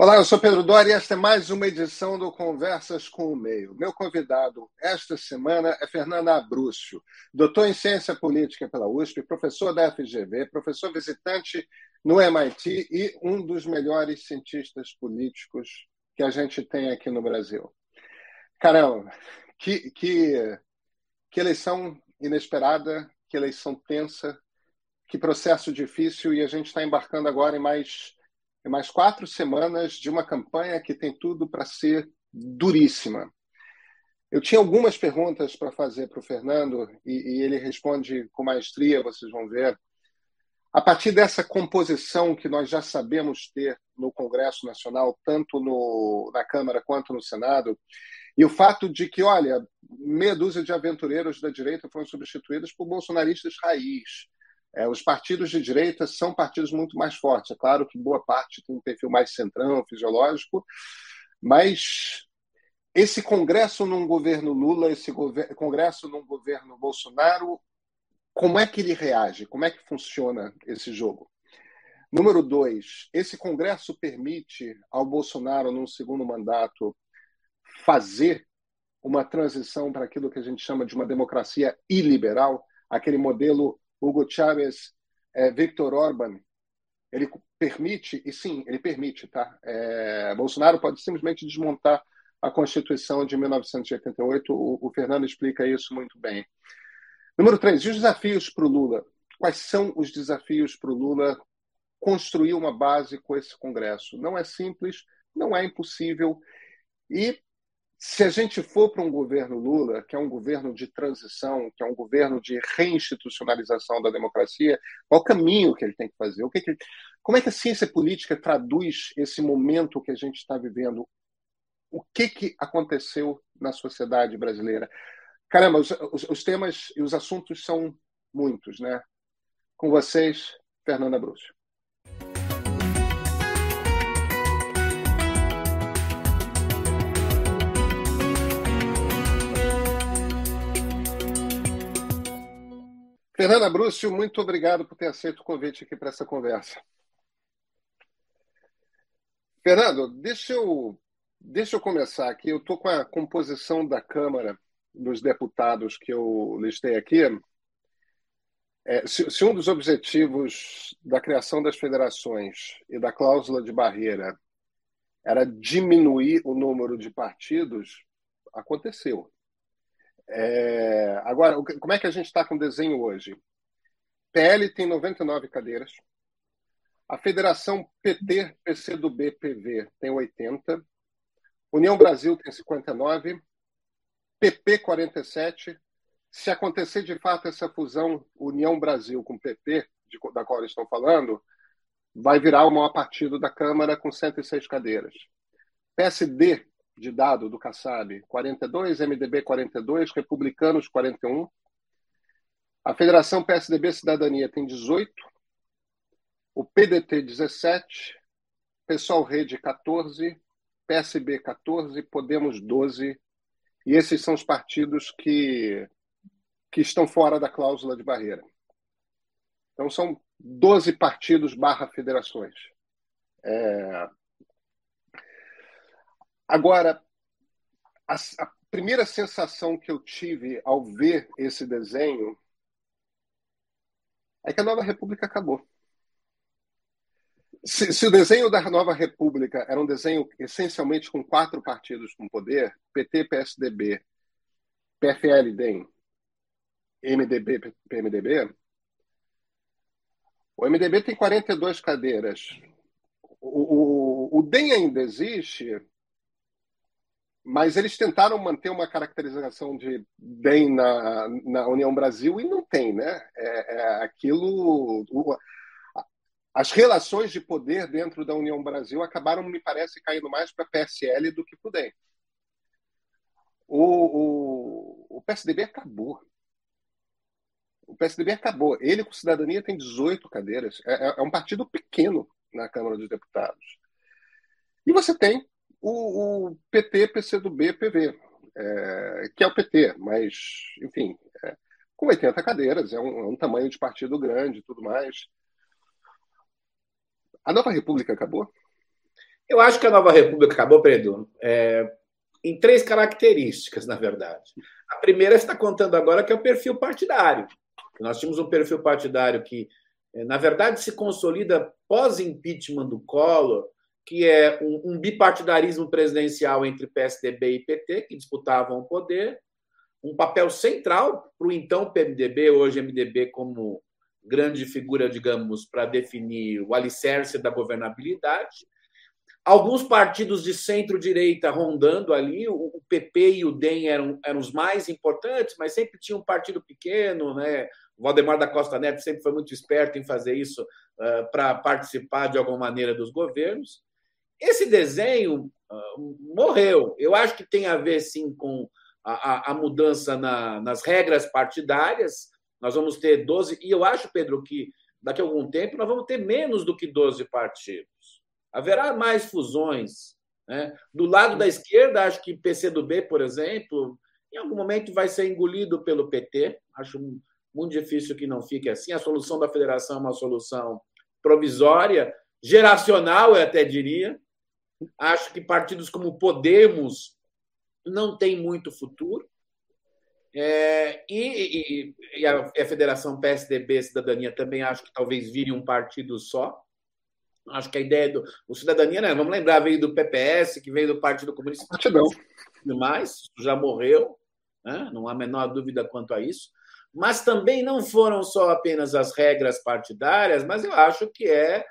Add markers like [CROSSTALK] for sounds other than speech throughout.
Olá, eu sou Pedro Dória e esta é mais uma edição do Conversas com o Meio. Meu convidado esta semana é Fernando Abrúcio, doutor em Ciência Política pela USP, professor da FGV, professor visitante no MIT e um dos melhores cientistas políticos que a gente tem aqui no Brasil. Caramba, que, que, que eleição inesperada, que eleição tensa, que processo difícil e a gente está embarcando agora em mais mais quatro semanas de uma campanha que tem tudo para ser duríssima. Eu tinha algumas perguntas para fazer para o Fernando e, e, ele responde com maestria, vocês vão ver. A partir dessa composição que nós já sabemos ter no Congresso Nacional, tanto no, na Câmara quanto no Senado, e o fato de que, olha, meia dúzia de aventureiros da direita foram substituídos por bolsonaristas raiz, é, os partidos de direita são partidos muito mais fortes. É claro que boa parte tem um perfil mais centrão, fisiológico, mas esse Congresso num governo Lula, esse Congresso num governo Bolsonaro, como é que ele reage? Como é que funciona esse jogo? Número dois, esse Congresso permite ao Bolsonaro, num segundo mandato, fazer uma transição para aquilo que a gente chama de uma democracia iliberal, aquele modelo Hugo Chávez, é, Orban, ele permite, e sim, ele permite, tá? É, Bolsonaro pode simplesmente desmontar a Constituição de 1988, o, o Fernando explica isso muito bem. Número três, e os desafios para o Lula? Quais são os desafios para o Lula construir uma base com esse Congresso? Não é simples, não é impossível, e se a gente for para um governo Lula, que é um governo de transição, que é um governo de reinstitucionalização da democracia, qual o caminho que ele tem que fazer? O que, que como é que a ciência política traduz esse momento que a gente está vivendo? O que, que aconteceu na sociedade brasileira? Caramba, os, os, os temas e os assuntos são muitos, né? Com vocês, Fernanda Brúcio. Fernanda Brúcio, muito obrigado por ter aceito o convite aqui para essa conversa. Fernando, deixa eu, deixa eu começar aqui. Eu estou com a composição da Câmara dos Deputados que eu listei aqui. É, se, se um dos objetivos da criação das federações e da cláusula de barreira era diminuir o número de partidos, aconteceu. É, agora, como é que a gente está com o desenho hoje? PL tem 99 cadeiras. A Federação PT, PCdoB, PV tem 80. União Brasil tem 59. PP 47. Se acontecer de fato essa fusão União Brasil com PP, de, da qual eles estão falando, vai virar o maior partido da Câmara com 106 cadeiras. PSD de dado do Kassab, 42, MDB 42, Republicanos 41. A Federação PSDB Cidadania tem 18, o PDT 17, Pessoal Rede 14, PSB 14, Podemos 12, e esses são os partidos que, que estão fora da cláusula de barreira. Então são 12 partidos barra federações. É, Agora, a, a primeira sensação que eu tive ao ver esse desenho é que a Nova República acabou. Se, se, o desenho da Nova República era um desenho essencialmente com quatro partidos com poder, PT, PSDB, PFL, DEM, MDB, PMDB, o MDB tem 42 cadeiras. O, o, o DEM ainda existe, mas eles tentaram manter uma caracterização de bem na, na União Brasil e não tem, né? É, é aquilo. as relações de poder dentro da União Brasil acabaram, me parece, caindo mais para PSL do que para o DEM. O, o, o PSDB acabou. O PSDB acabou. Ele, com cidadania, tem 18 cadeiras. É, é, é um partido pequeno na Câmara dos Deputados. E você tem o, o PT, PCdoB, PV, é, que é o PT, mas, enfim, é, com 80 cadeiras, é um, é um tamanho de partido grande e tudo mais. A nova república acabou? Eu acho que a nova República acabou, Pedro, é, em três características, na verdade. A primeira está contando agora, que é o perfil partidário. Nós tínhamos um perfil partidário que, é, na verdade, se consolida pós-impeachment do Collor, que é um, um, bipartidarismo presidencial entre PSDB e PT, que disputavam o poder, um papel central para o então PMDB, hoje MDB, como grande figura, digamos, para definir o alicerce da governabilidade. Alguns partidos de centro-direita rondando ali, o PP e o DEM eram, eram os mais importantes, mas sempre tinha um partido pequeno, né? O Valdemar da Costa Neto sempre foi muito esperto em fazer isso uh, para participar de alguma maneira dos governos. Esse desenho uh, morreu. Eu acho que tem a ver, sim, com a, a, a mudança na, nas regras partidárias. Nós vamos ter 12, e eu acho, Pedro, que daqui a algum tempo nós vamos ter menos do que 12 partidos. Haverá mais fusões. Né? Do lado da esquerda, acho que PCdoB, por exemplo, em algum momento vai ser engolido pelo PT. Acho muito difícil que não fique assim. A solução da federação é uma solução provisória, geracional, eu até diria. Acho que partidos como Podemos não têm muito futuro. É, e, e, e a, Federação PSDB Cidadania também acho que talvez vire um partido só. Acho que a ideia do o Cidadania, né, vamos lembrar, veio do PPS, que veio do Partido Comunista. Partidão. Demais, já morreu, né? não há a menor dúvida quanto a isso. Mas também não foram só apenas as regras partidárias, mas eu acho que é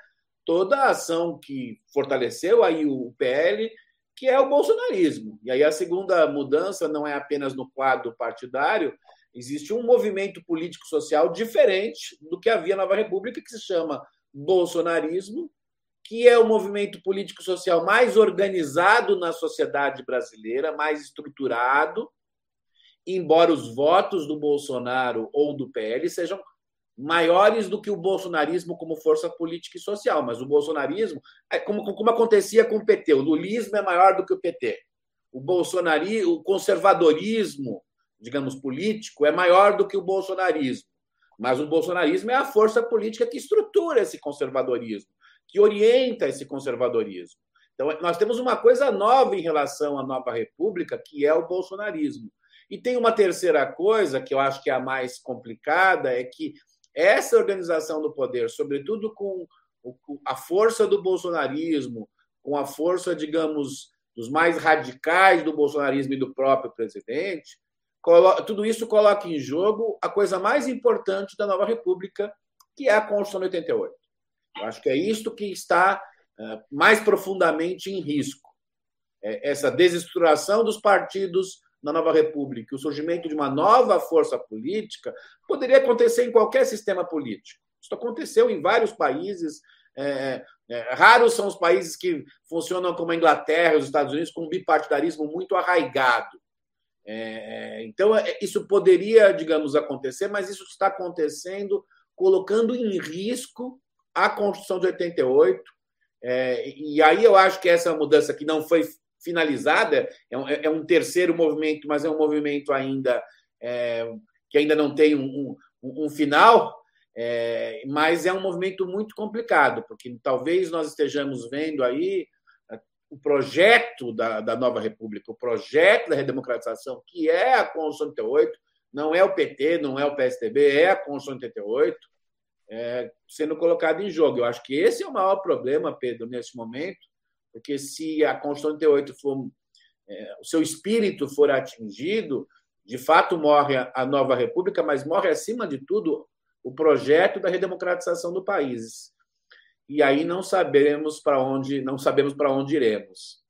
toda a ação que fortaleceu aí o PL, que é o bolsonarismo. E aí a segunda mudança não é apenas no quadro partidário, existe um movimento político-social diferente do que havia na Nova República, que se chama bolsonarismo, que é o movimento político-social mais organizado na sociedade brasileira, mais estruturado, embora os votos do Bolsonaro ou do PL sejam maiores do que o bolsonarismo como força política e social. Mas o bolsonarismo, é como, como acontecia com o PT, o lulismo é maior do que o PT. O bolsonarismo, o conservadorismo, digamos, político é maior do que o bolsonarismo. Mas o bolsonarismo é a força política que estrutura esse conservadorismo, que orienta esse conservadorismo. Então, nós temos uma coisa nova em relação à nova república, que é o bolsonarismo. E tem uma terceira coisa, que eu acho que é a mais complicada, é que essa organização do poder, sobretudo com a força do bolsonarismo, com a força, digamos, dos mais radicais do bolsonarismo e do próprio presidente, tudo isso coloca em jogo a coisa mais importante da nova república, que é a Constituição de 88. Eu acho que é isto que está eh, mais profundamente em risco. É essa desestruturação dos partidos na nova república, o surgimento de uma nova força política, poderia acontecer em qualquer sistema político. Isso aconteceu em vários países. É, é, raros são os países que funcionam como a Inglaterra e os Estados Unidos, com um bipartidarismo muito arraigado. É, então, é, isso poderia, digamos, acontecer, mas isso está acontecendo colocando em risco a Constituição de 88. É, e aí eu acho que essa mudança que não foi finalizada, é um, é um, terceiro movimento, mas é um movimento ainda é, que ainda não tem um, um, um final, é, mas é um movimento muito complicado, porque talvez nós estejamos vendo aí é, o projeto da, da nova república, o projeto da redemocratização, que é a Constituição 88, não é o PT, não é o PSDB, é a Constituição 88, é, sendo colocado em jogo. Eu acho que esse é o maior problema, Pedro, nesse momento, porque se a Constituição 88 for, é, o seu espírito for atingido, de fato morre a nova república, mas morre acima de tudo o projeto da redemocratização do país. E aí não sabemos para onde, não sabemos para onde iremos.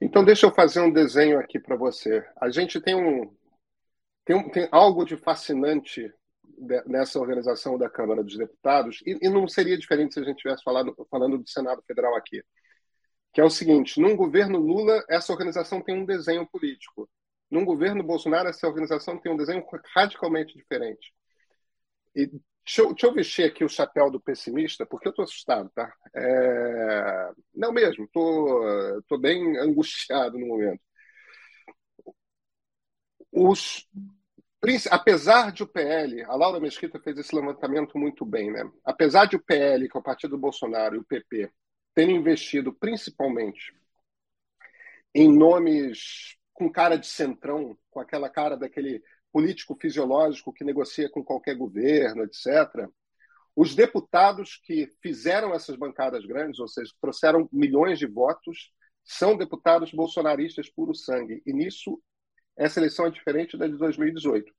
Então deixa eu fazer um desenho aqui para você. A gente tem um tem, um, tem algo de fascinante nessa organização da Câmara dos Deputados, e, e, não seria diferente se a gente estivesse falando do Senado Federal aqui que é o seguinte: num governo Lula, essa organização tem um desenho político. Num governo Bolsonaro, essa organização tem um desenho radicalmente diferente. E deixa eu, deixa eu vestir aqui o chapéu do pessimista, porque eu estou assustado, tá? É... Não mesmo, estou tô, tô bem angustiado no momento. Os apesar de o PL, a Laura Mesquita fez esse levantamento muito bem, né? Apesar de o PL, que é o partido do Bolsonaro, e o PP tendo investido principalmente em nomes com cara de centrão, com aquela cara daquele político fisiológico que negocia com qualquer governo, etc. Os deputados que fizeram essas bancadas grandes, ou seja, trouxeram milhões de votos, são deputados bolsonaristas puro sangue. E nisso, essa eleição é diferente da de 2018.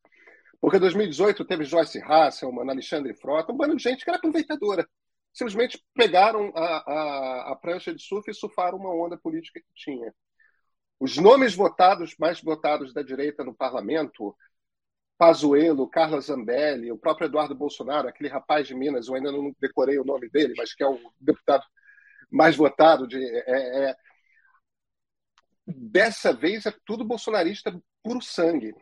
Porque 2018 teve Joyce Hasselman, Alexandre Frota, um bando de gente que era aproveitadora. Simplesmente pegaram a, a, a prancha de surf e surfaram uma onda política que tinha. Os nomes votados, mais votados da direita no parlamento, Pazuello, Carla Zambelli, o próprio Eduardo Bolsonaro, aquele rapaz de Minas, eu ainda não decorei o nome dele, mas que é o deputado mais votado. De, é, é... Dessa vez é tudo bolsonarista puro sangue.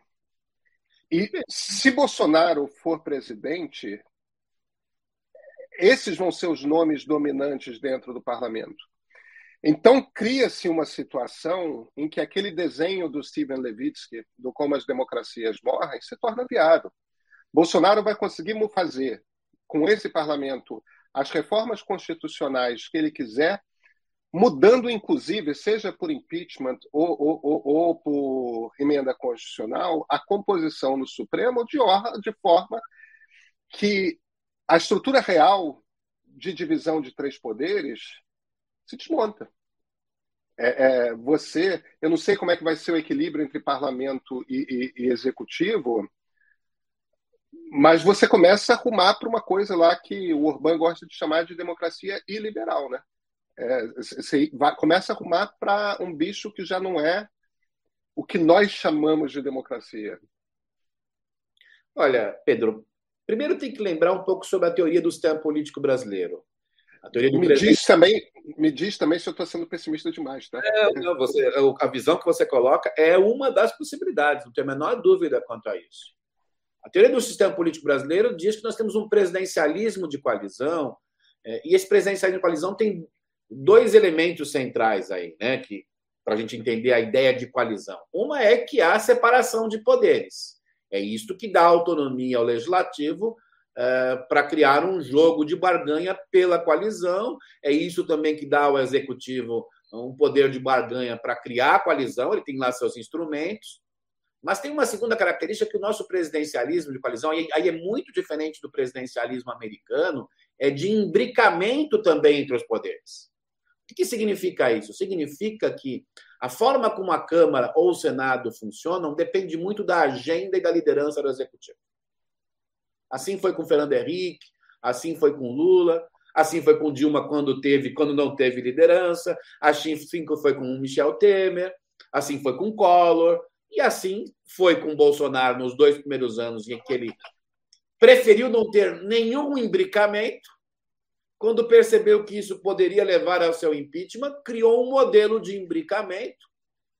E se Bolsonaro for presidente, esses vão ser os nomes dominantes dentro do parlamento. Então, cria-se uma situação em que aquele desenho do Steven Levitsky, do como as democracias morrem, se torna viável. Bolsonaro vai conseguir fazer, com esse parlamento, as reformas constitucionais que ele quiser, mudando, inclusive, seja por impeachment ou, ou, ou, ou por emenda constitucional, a composição no Supremo de, de forma que a estrutura real de divisão de três poderes se desmonta. É, é, você, eu não sei como é que vai ser o equilíbrio entre parlamento e, e, e executivo, mas você começa a arrumar para uma coisa lá que o Orbán gosta de chamar de democracia iliberal, né? É, você vai, começa a arrumar para um bicho que já não é o que nós chamamos de democracia. Olha, Pedro, primeiro tem que lembrar um pouco sobre a teoria do sistema político brasileiro. A teoria do me, presidente... diz também, me diz também se eu estou sendo pessimista demais, tá? É, não, você, a visão que você coloca é uma das possibilidades, não tenho a menor dúvida quanto a isso. A teoria do sistema político brasileiro diz que nós temos um presidencialismo de coalizão, é, e esse presidencialismo de coalizão tem dois elementos centrais aí, né, que para a gente entender a ideia de coalizão. Uma é que há separação de poderes. É isto que dá autonomia ao legislativo é, para criar um jogo de barganha pela coalizão. É isso também que dá ao executivo um poder de barganha para criar a coalizão. Ele tem lá seus instrumentos. Mas tem uma segunda característica que o nosso presidencialismo de coalizão, aí é muito diferente do presidencialismo americano, é de imbricamento também entre os poderes. O que significa isso? Significa que a forma como a Câmara ou o Senado funcionam depende muito da agenda e da liderança do Executivo. Assim foi com Fernando Henrique, assim foi com Lula, assim foi com Dilma quando teve, quando não teve liderança, assim foi com Michel Temer, assim foi com Collor, e assim foi com Bolsonaro nos dois primeiros anos em que ele preferiu não ter nenhum imbricamento quando percebeu que isso poderia levar ao seu impeachment, criou um modelo de imbricamento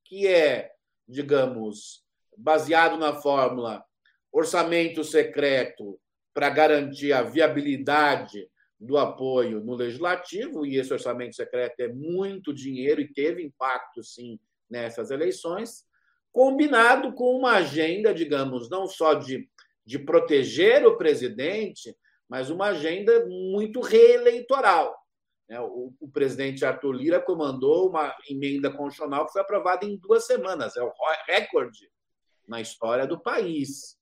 que é, digamos, baseado na fórmula orçamento secreto para garantir a viabilidade do apoio no legislativo, e esse orçamento secreto é muito dinheiro e teve impacto, sim, nessas eleições, combinado com uma agenda, digamos, não só de, de proteger o presidente, mas uma agenda muito reeleitoral. Né? O, o presidente Arthur Lira comandou uma emenda constitucional que foi aprovada em duas semanas, é o recorde na história do país.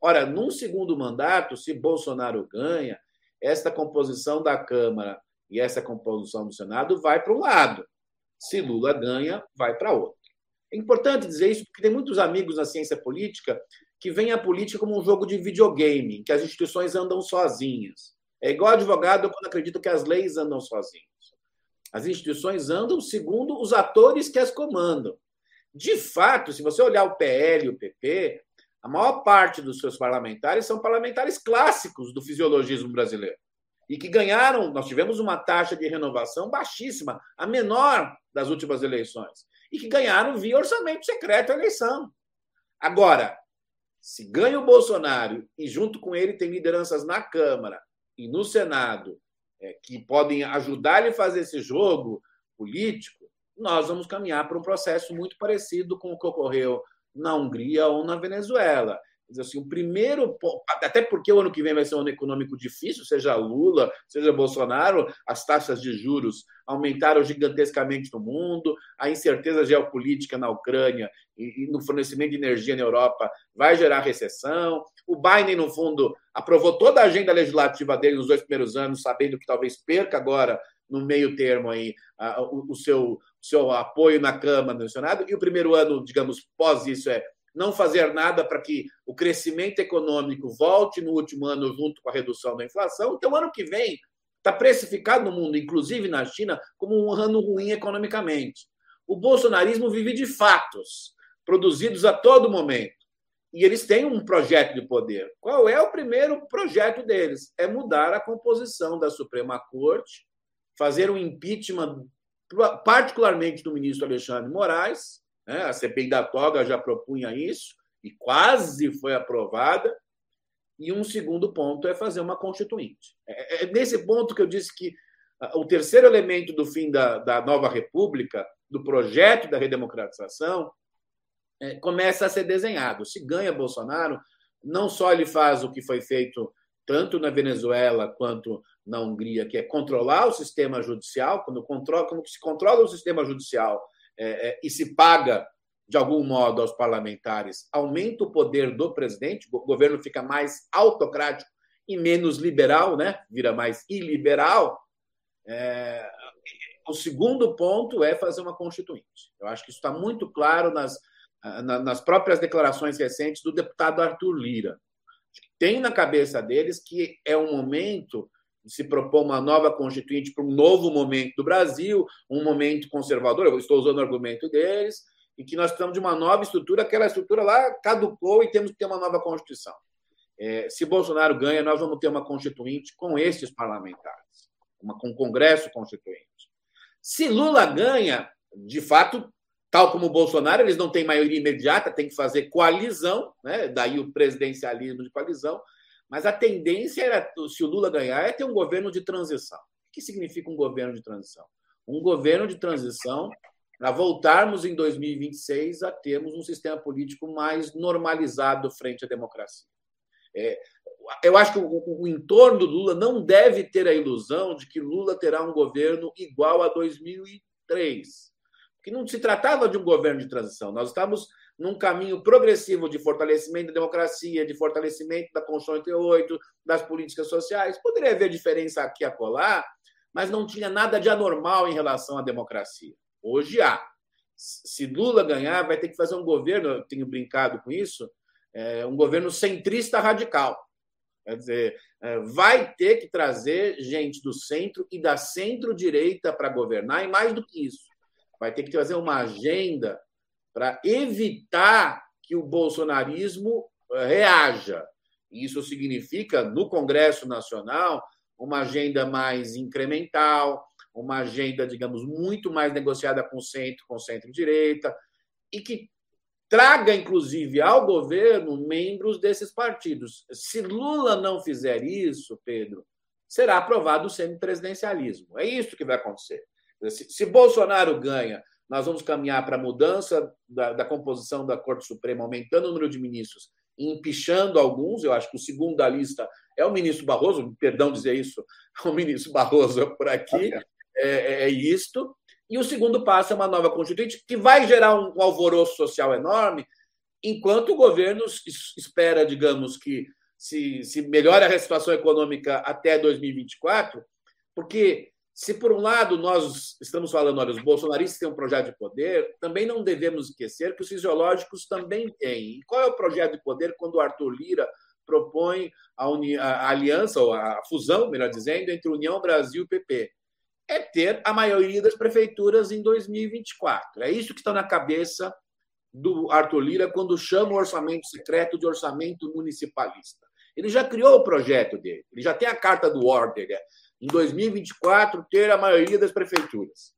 Ora, num segundo mandato, se Bolsonaro ganha, esta composição da Câmara e essa composição do Senado vai para um lado. Se Lula ganha, vai para outro. É importante dizer isso porque tem muitos amigos na ciência política que veem a política como um jogo de videogame, que as instituições andam sozinhas. É igual advogado quando acredita que as leis andam sozinhas. As instituições andam segundo os atores que as comandam. De fato, se você olhar o PL e o PP, a maior parte dos seus parlamentares são parlamentares clássicos do fisiologismo brasileiro. E que ganharam, nós tivemos uma taxa de renovação baixíssima, a menor das últimas eleições. E que ganharam via orçamento secreto a eleição. Agora, se ganha o Bolsonaro e junto com ele tem lideranças na Câmara e no Senado é, que podem ajudar ele a fazer esse jogo político, nós vamos caminhar para um processo muito parecido com o que ocorreu na Hungria ou na Venezuela, assim, o primeiro, até porque o ano que vem vai ser um ano econômico difícil, seja Lula, seja Bolsonaro, as taxas de juros aumentaram gigantescamente no mundo, a incerteza geopolítica na Ucrânia e, no fornecimento de energia na Europa vai gerar recessão. O Biden, no fundo, aprovou toda a agenda legislativa dele nos dois primeiros anos, sabendo que talvez perca agora no meio termo aí o, seu, seu apoio na Câmara, no Senado, e o primeiro ano, digamos, pós isso é não fazer nada para que o crescimento econômico volte no último ano junto com a redução da inflação. Então, ano que vem está precificado no mundo, inclusive na China, como um ano ruim economicamente. O bolsonarismo vive de fatos produzidos a todo momento. E eles têm um projeto de poder. Qual é o primeiro projeto deles? É mudar a composição da Suprema Corte, fazer um impeachment, particularmente do ministro Alexandre Moraes, né? A CPI da toga já propunha isso e quase foi aprovada. E um segundo ponto é fazer uma constituinte. É, é, é nesse ponto que eu disse que o terceiro elemento do fim da, da nova república, do projeto da redemocratização, é, começa a ser desenhado. Se ganha Bolsonaro, não só ele faz o que foi feito tanto na Venezuela quanto na Hungria, que é controlar o sistema judicial, quando, controla, quando se controla o sistema judicial é, é, e se paga de algum modo aos parlamentares, aumenta o poder do presidente, o governo fica mais autocrático e menos liberal, né? vira mais iliberal. É... O segundo ponto é fazer uma constituinte. Eu acho que isso está muito claro nas, nas próprias declarações recentes do deputado Arthur Lira. Tem na cabeça deles que é um momento se propor uma nova constituinte para um novo momento do Brasil, um momento conservador, eu estou usando o argumento deles, e que nós precisamos de uma nova estrutura, aquela estrutura lá caducou e temos que ter uma nova Constituição. É, se Bolsonaro ganha, nós vamos ter uma constituinte com esses parlamentares, uma, com um Congresso Constituinte. Se Lula ganha, de fato, tal como Bolsonaro, eles não têm maioria imediata, tem que fazer coalizão, né? daí o presidencialismo de coalizão, mas a tendência era, se o Lula ganhar, é ter um governo de transição. O que significa um governo de transição? Um governo de transição para voltarmos em 2026 a termos um sistema político mais normalizado frente à democracia. É, eu acho que o, o, entorno do Lula não deve ter a ilusão de que Lula terá um governo igual a 2003, porque não se tratava de um governo de transição. Nós estamos num caminho progressivo de fortalecimento da democracia, de fortalecimento da Constituição 88, das políticas sociais. Poderia haver diferença aqui e acolá, mas não tinha nada de anormal em relação à democracia. Hoje há. Se Lula ganhar, vai ter que fazer um governo, eu tenho brincado com isso, é, um governo centrista radical. Quer dizer, é, vai ter que trazer gente do centro e da centro-direita para governar, e mais do que isso, vai ter que trazer uma agenda para evitar que o bolsonarismo eh, reaja. Isso significa, no Congresso Nacional, uma agenda mais incremental, uma agenda, digamos, muito mais negociada com o centro, com centro-direita, e que traga, inclusive, ao governo membros desses partidos. Se Lula não fizer isso, Pedro, será aprovado o semipresidencialismo. É isso que vai acontecer. Se Bolsonaro ganha nós vamos caminhar para a mudança da, da, composição da Corte Suprema, aumentando o número de ministros e empichando alguns. Eu acho que o segundo da lista é o ministro Barroso, perdão dizer isso, [LAUGHS] o ministro Barroso por aqui, é, é, é isto. E o segundo passo é uma nova Constituinte, que vai gerar um, um alvoroço social enorme, enquanto o governo espera, digamos, que se, se melhore a situação econômica até 2024, porque se, por um lado, nós estamos falando, olha, os bolsonaristas têm um projeto de poder, também não devemos esquecer que os fisiológicos também têm. E qual é o projeto de poder quando o Arthur Lira propõe a, uni... a aliança, ou a fusão, melhor dizendo, entre União Brasil e PP? É ter a maioria das prefeituras em 2024. É isso que está na cabeça do Arthur Lira quando chama o orçamento secreto de orçamento municipalista. Ele já criou o projeto dele, ele já tem a carta do Order, em 2024, ter a maioria das prefeituras.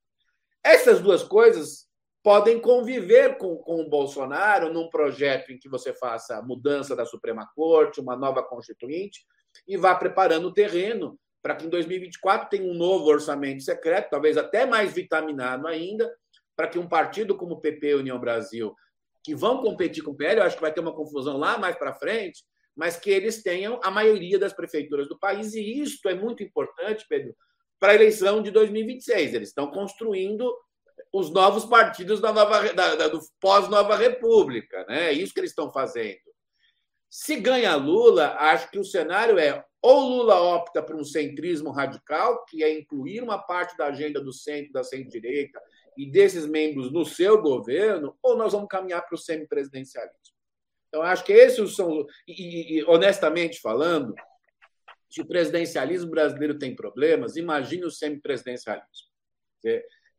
Essas duas coisas podem conviver com, com o Bolsonaro num projeto em que você faça a mudança da Suprema Corte, uma nova Constituinte, e vá preparando o terreno para que em 2024 tenha um novo orçamento secreto, talvez até mais vitaminado ainda, para que um partido como o PP União Brasil, que vão competir com o PL, eu acho que vai ter uma confusão lá mais para frente, mas que eles tenham a maioria das prefeituras do país, e isto é muito importante, Pedro, para a eleição de 2026. Eles estão construindo os novos partidos da nova, da, da, do pós-Nova República. Né? É isso que eles estão fazendo. Se ganha Lula, acho que o cenário é ou Lula opta por um centrismo radical, que é incluir uma parte da agenda do centro, da centro-direita e desses membros no seu governo, ou nós vamos caminhar para o semipresidencialismo. Então, acho que esses são. E, e, honestamente falando, se o presidencialismo brasileiro tem problemas, imagine o semipresidencialismo.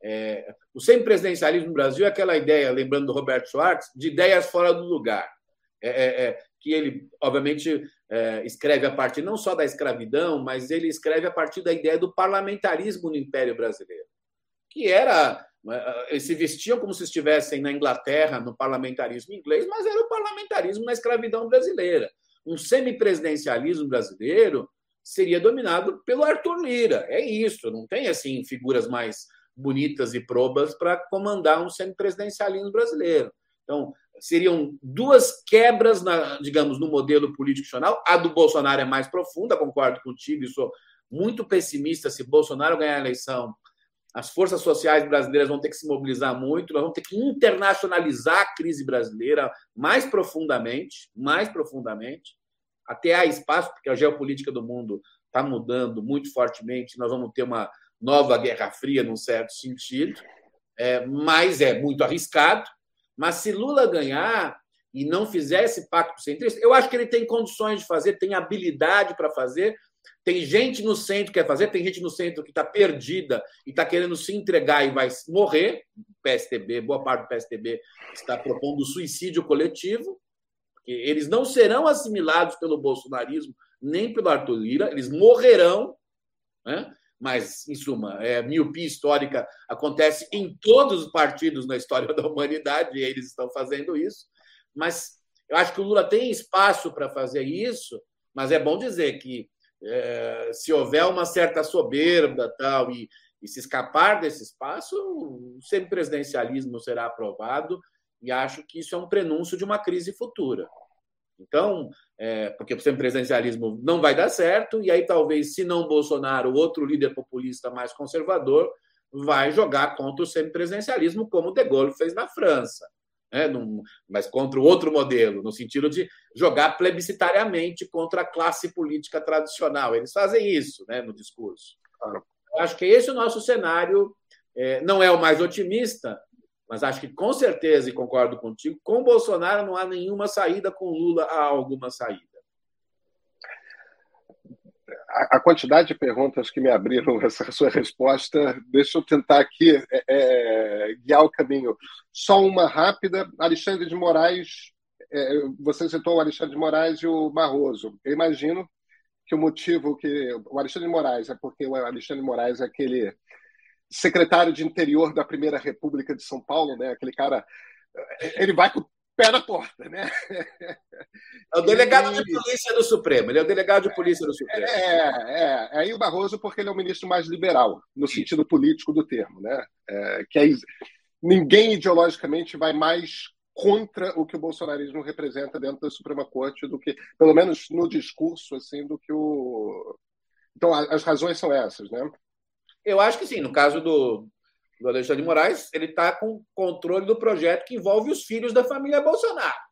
É, o semipresidencialismo no Brasil é aquela ideia, lembrando do Roberto Schwartz, de ideias fora do lugar. É, é, é que ele, obviamente, é, escreve a partir não só da escravidão, mas ele escreve a partir da ideia do parlamentarismo no Império Brasileiro, que era. É, eles se vestiam como se estivessem na Inglaterra, no parlamentarismo inglês, mas era o parlamentarismo na escravidão brasileira. Um semipresidencialismo brasileiro seria dominado pelo Arthur Lira. É isso, não tem assim figuras mais bonitas e probas para comandar um semipresidencialismo brasileiro. Então, seriam duas quebras, na, digamos, no modelo político institucional. A do Bolsonaro é mais profunda, concordo contigo, e sou muito pessimista se Bolsonaro ganhar a eleição. As forças sociais brasileiras vão ter que se mobilizar muito, nós vamos ter que internacionalizar a crise brasileira mais profundamente, mais profundamente. Até há espaço, porque a geopolítica do mundo está mudando muito fortemente, nós vamos ter uma nova Guerra Fria, num certo sentido, é, mas é muito arriscado. Mas se Lula ganhar e não fizer esse pacto centrista, eu acho que ele tem condições de fazer, tem habilidade para fazer. Tem gente no centro que quer fazer, tem gente no centro que está perdida e está querendo se entregar e vai morrer. PSTB, boa parte do PSTB está propondo suicídio coletivo. Porque eles não serão assimilados pelo bolsonarismo nem pelo Arthur Lira, eles morrerão. Né? mas, em suma, é, miopia histórica acontece em todos os partidos na história [LAUGHS] da humanidade, e eles estão fazendo isso. Mas eu acho que o Lula tem espaço para fazer isso, mas é bom dizer que é, se houver uma certa soberba tal e, e se escapar desse espaço, o semipresidencialismo será aprovado, e acho que isso é um prenúncio de uma crise futura. Então, é, porque o semipresidencialismo não vai dar certo, e aí talvez, se não Bolsonaro, outro líder populista mais conservador vai jogar contra o semipresidencialismo, como De Gaulle fez na França. Né? Num, mas contra o outro modelo, no sentido de jogar plebiscitariamente contra a classe política tradicional. Eles fazem isso né, no discurso. Acho que esse é o nosso cenário. É, não é o mais otimista, mas acho que com certeza, e concordo contigo, com Bolsonaro não há nenhuma saída, com Lula há alguma saída. A, quantidade de perguntas que me abriram [LAUGHS] essa sua resposta, deixa eu tentar aqui é, é, guiar o caminho. Só uma rápida. Alexandre de Moraes, é, você citou o Alexandre de Moraes e o Barroso. Eu imagino que o motivo que. O Alexandre de Moraes é porque o Alexandre de Moraes é aquele secretário de interior da Primeira República de São Paulo, né? Aquele cara, ele vai com pé na porta, né? É o delegado e... de polícia do Supremo. Ele é o delegado de polícia do Supremo. É, é. Aí o Barroso, porque ele é o ministro mais liberal, no sentido político do termo, né? É, que é, ninguém ideologicamente vai mais contra o que o bolsonarismo representa dentro da Suprema Corte do que, pelo menos no discurso, assim, do que o. Então, as razões são essas, né? Eu acho que sim. No caso do, do Alexandre de Moraes, ele está com controle do projeto que envolve os filhos da família Bolsonaro.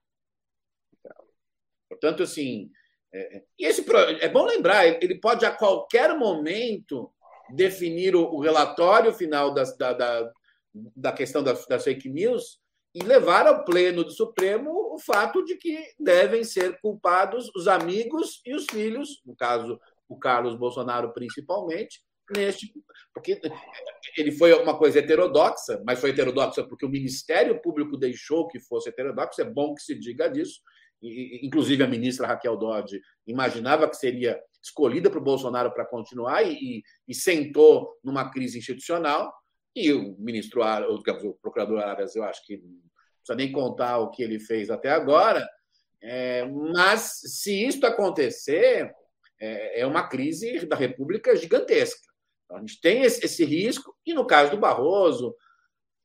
Portanto, assim. É, e esse é bom lembrar, ele pode a qualquer momento definir o, o relatório final das, da, da, da, questão das, das fake news e levar ao pleno do Supremo o fato de que devem ser culpados os amigos e os filhos, no caso o Carlos Bolsonaro principalmente, neste. Porque ele foi uma coisa heterodoxa, mas foi heterodoxa porque o Ministério Público deixou que fosse heterodoxo, é bom que se diga disso. E, inclusive, a ministra Raquel Dodge imaginava que seria escolhida para o Bolsonaro para continuar e, e, sentou numa crise institucional. E o ministro, o, o procurador Arias, eu acho que precisa nem contar o que ele fez até agora. É, mas, se isso acontecer, é, é uma crise da República gigantesca. A gente tem esse, esse risco, e no caso do Barroso,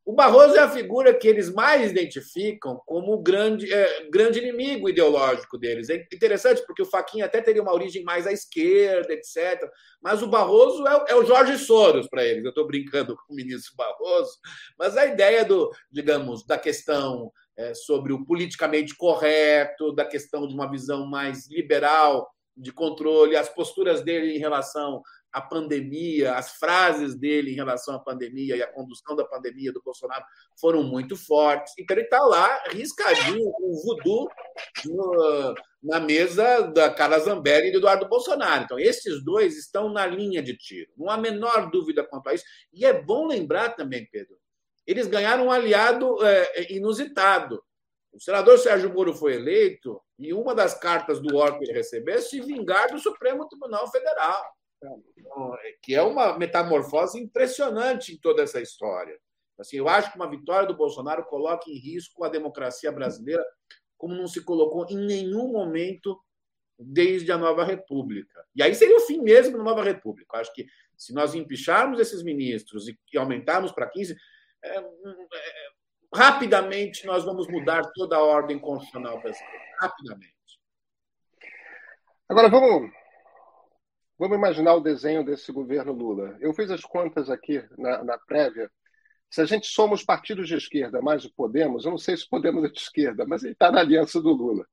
O Barroso é a figura que eles mais identificam como o grande, é, grande inimigo ideológico deles. É interessante porque o Faquinha até teria uma origem mais à esquerda, etc. Mas o Barroso é, é o Jorge Soros para eles. Eu estou brincando [LAUGHS] com o ministro Barroso, mas a ideia do, digamos, da questão é, sobre o politicamente correto, da questão de uma visão mais liberal de controle, as posturas dele em relação à pandemia, as frases dele em relação à pandemia e à condução da pandemia do Bolsonaro foram muito fortes. Então ele está lá riscadinho com o voodoo na mesa da Carla Zambelli e do Eduardo Bolsonaro. Então esses dois estão na linha de tiro, não há menor dúvida quanto a isso. E é bom lembrar também, Pedro, eles ganharam um aliado é, inusitado. O senador Sérgio Moro foi eleito e uma das cartas do órgão que ele recebeu é se vingar do Supremo Tribunal Federal, que é uma metamorfose impressionante em toda essa história. Assim, eu acho que uma vitória do Bolsonaro coloca em risco a democracia brasileira como não se colocou em nenhum momento desde a Nova República. E aí seria o fim mesmo da Nova República. Eu acho que se nós empicharmos esses ministros e aumentarmos para 15, é, é, rapidamente nós vamos mudar toda a ordem constitucional brasileira. Rapidamente. Agora vamos, vamos imaginar o desenho desse governo Lula. Eu fiz as contas aqui na, na prévia. Se a gente soma os partidos de esquerda mais o Podemos, eu não sei se Podemos é de esquerda, mas ele está na aliança do Lula.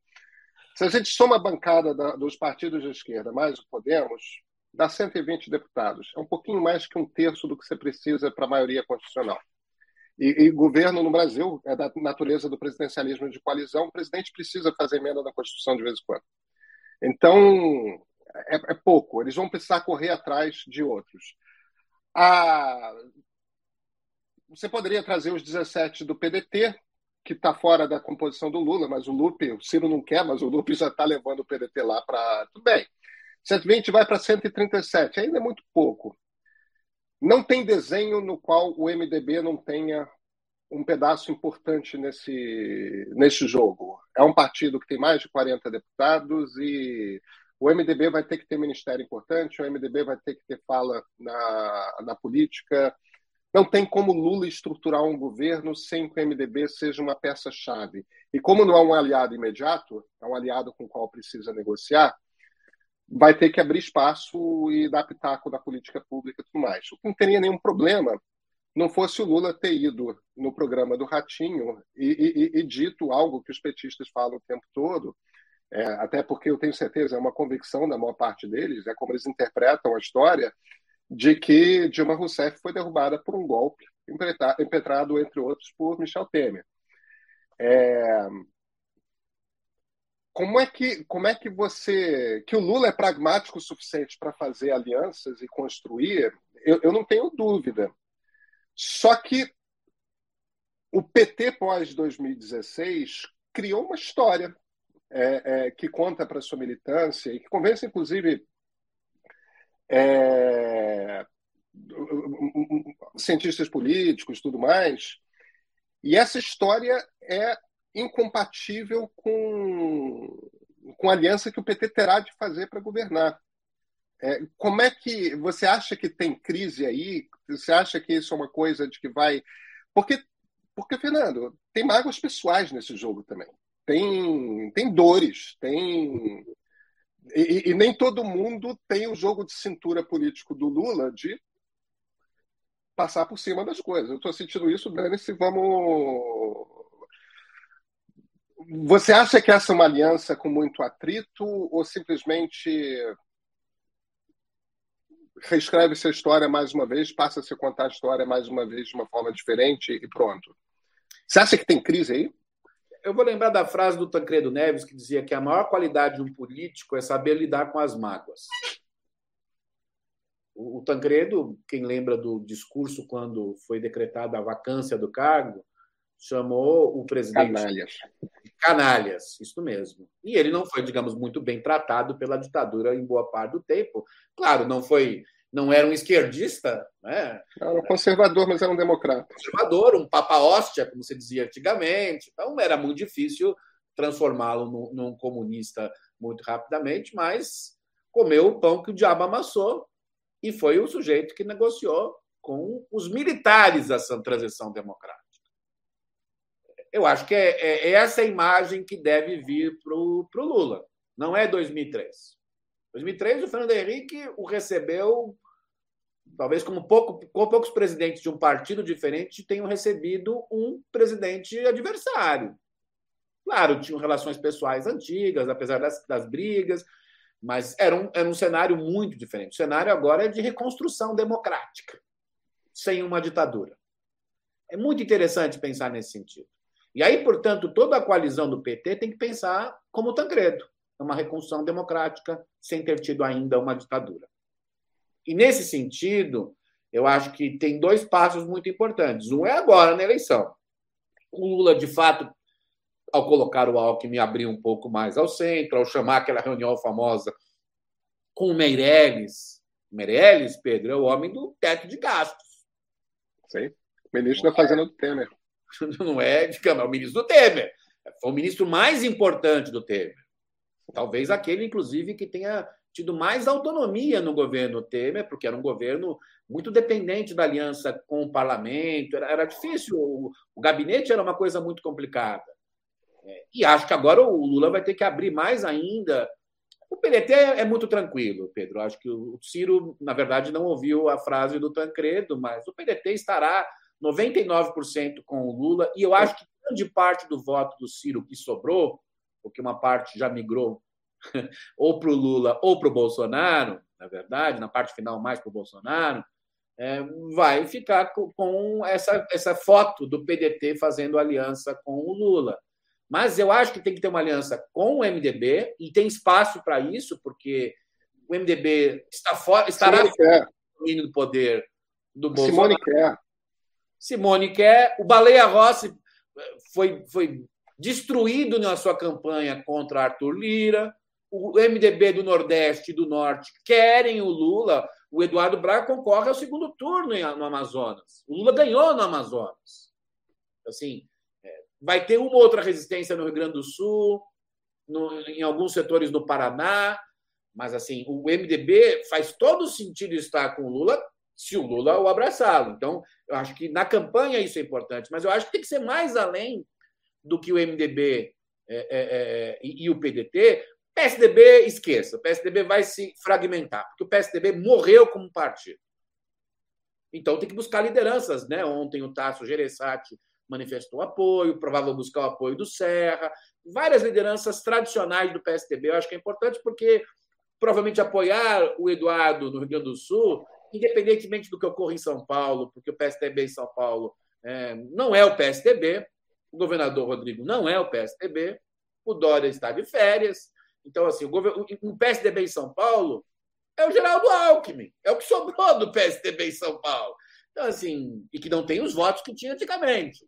Se a gente soma a bancada da, dos partidos de esquerda mais o Podemos, dá 120 deputados. É um pouquinho mais que um terço do que você precisa para a maioria constitucional. E, e, governo no Brasil é da natureza do presidencialismo de coalizão. O presidente precisa fazer emenda na Constituição de vez em quando. Então, é, é pouco. Eles vão precisar correr atrás de outros. A... Você poderia trazer os 17 do PDT, que está fora da composição do Lula, mas o Lupe, o Ciro não quer, mas o Lupe já está levando o PDT lá para. Tudo bem. 120 vai para 137, ainda é muito pouco. Não tem desenho no qual o MDB não tenha um pedaço importante nesse, nesse jogo. É um partido que tem mais de 40 deputados e o MDB vai ter que ter ministério importante, o MDB vai ter que ter fala na, na política. Não tem como Lula estruturar um governo sem que o MDB seja uma peça-chave. E como não é um aliado imediato, é um aliado com o qual precisa negociar, vai ter que abrir espaço e dar pitaco da política pública e tudo mais. O que não teria nenhum problema não fosse o Lula ter ido no programa do Ratinho e, e, e dito algo que os petistas falam o tempo todo, é, até porque eu tenho certeza, é uma convicção da maior parte deles, é como eles interpretam a história, de que Dilma Rousseff foi derrubada por um golpe impetrado, entre outros, por Michel Temer. É, como é que como é que você que o Lula é pragmático o suficiente para fazer alianças e construir? Eu, eu não tenho dúvida. Só que o PT pós 2016 criou uma história é, é, que conta para sua militância e que convence inclusive é, cientistas políticos, tudo mais. E essa história é incompatível com, com a aliança que o PT terá de fazer para governar. É, como é que você acha que tem crise aí? Você acha que isso é uma coisa de que vai. Porque, porque Fernando, tem mágoas pessoais nesse jogo também. Tem, tem dores, tem. E, e, nem todo mundo tem o jogo de cintura político do Lula de passar por cima das coisas. Eu estou sentindo isso, Dani, se vamos você acha que essa é uma aliança com muito atrito ou simplesmente reescreve sua história mais uma vez, passa a se contar a história mais uma vez de uma forma diferente e pronto? Você acha que tem crise aí? Eu vou lembrar da frase do Tancredo Neves que dizia que a maior qualidade de um político é saber lidar com as mágoas. O Tancredo, quem lembra do discurso quando foi decretada a vacância do cargo, chamou o presidente canalhas. Canalhas, isso mesmo. E ele não foi, digamos, muito bem tratado pela ditadura em boa parte do tempo. Claro, não foi, não era um esquerdista, né? Era um conservador, mas era um democrata. Conservador, um papa hóstia, como se dizia antigamente. Então era muito difícil transformá-lo num, num comunista muito rapidamente, mas comeu o pão que o diabo amassou e foi o sujeito que negociou com os militares essa transição democrática. Eu acho que é, é, é essa imagem que deve vir para o Lula. Não é 2003. 2003, o Fernando Henrique o recebeu, talvez como, pouco, como poucos presidentes de um partido diferente tenham recebido um presidente adversário. Claro, tinham relações pessoais antigas, apesar das, das brigas, mas era um, era um cenário muito diferente. O cenário agora é de reconstrução democrática, sem uma ditadura. É muito interessante pensar nesse sentido. E aí, portanto, toda a coalizão do PT tem que pensar como Tancredo, uma reconstrução democrática sem ter tido ainda uma ditadura. E nesse sentido, eu acho que tem dois passos muito importantes. Um é agora na eleição. O Lula, de fato, ao colocar o Alckmin, abriu um pouco mais ao centro, ao chamar aquela reunião famosa com o Meirelles. Meirelles, Pedro, é o homem do teto de gastos. Sim, ministro da Fazenda do Temer. [LAUGHS] Não é de Câmara, é o ministro do Temer. Foi o ministro mais importante do Temer. Talvez aquele, inclusive, que tenha tido mais autonomia no governo Temer, porque era um governo muito dependente da aliança com o parlamento, era, era difícil, o, o, gabinete era uma coisa muito complicada. É, e acho que agora o Lula vai ter que abrir mais ainda. O PDT é, é muito tranquilo, Pedro. Acho que o Ciro, na verdade, não ouviu a frase do Tancredo, mas o PDT estará 99% com o Lula, e eu acho que grande parte do voto do Ciro que sobrou porque uma parte já migrou [LAUGHS] ou para o Lula ou para o Bolsonaro, na verdade, na parte final mais para o Bolsonaro, é, vai ficar com, com, essa, essa foto do PDT fazendo aliança com o Lula. Mas eu acho que tem que ter uma aliança com o MDB e tem espaço para isso, porque o MDB está fora, estará fora do poder do Bolsonaro. Simone quer. Simone quer. O Baleia Rossi foi, foi destruído na sua campanha contra Arthur Lira. O MDB do Nordeste e do Norte querem o Lula. O Eduardo Braga concorre ao segundo turno no Amazonas. O Lula ganhou no Amazonas. Assim, é, vai ter uma outra resistência no Rio Grande do Sul, no, em alguns setores do Paraná, mas assim, o MDB faz todo sentido estar com o Lula se o Lula o abraçá-lo. Então, eu acho que na campanha isso é importante, mas eu acho que tem que ser mais além do que o MDB é, é, é, e, e o PDT, PSDB, esqueça. O PSDB vai se fragmentar, porque o PSDB morreu como partido. Então tem que buscar lideranças. Né? Ontem o Tasso Gereissati manifestou apoio, provável buscar o apoio do Serra, várias lideranças tradicionais do PSDB. Eu acho que é importante porque provavelmente apoiar o Eduardo no Rio Grande do Sul, independentemente do que ocorra em São Paulo, porque o PSDB em São Paulo é, não é o PSDB, o governador Rodrigo não é o PSDB, o Dória está de férias. Então, assim, o, govern... o PSDB em São Paulo é o Geraldo Alckmin, é o que sobrou do PSDB em São Paulo. Então, assim, e que não tem os votos que tinha antigamente.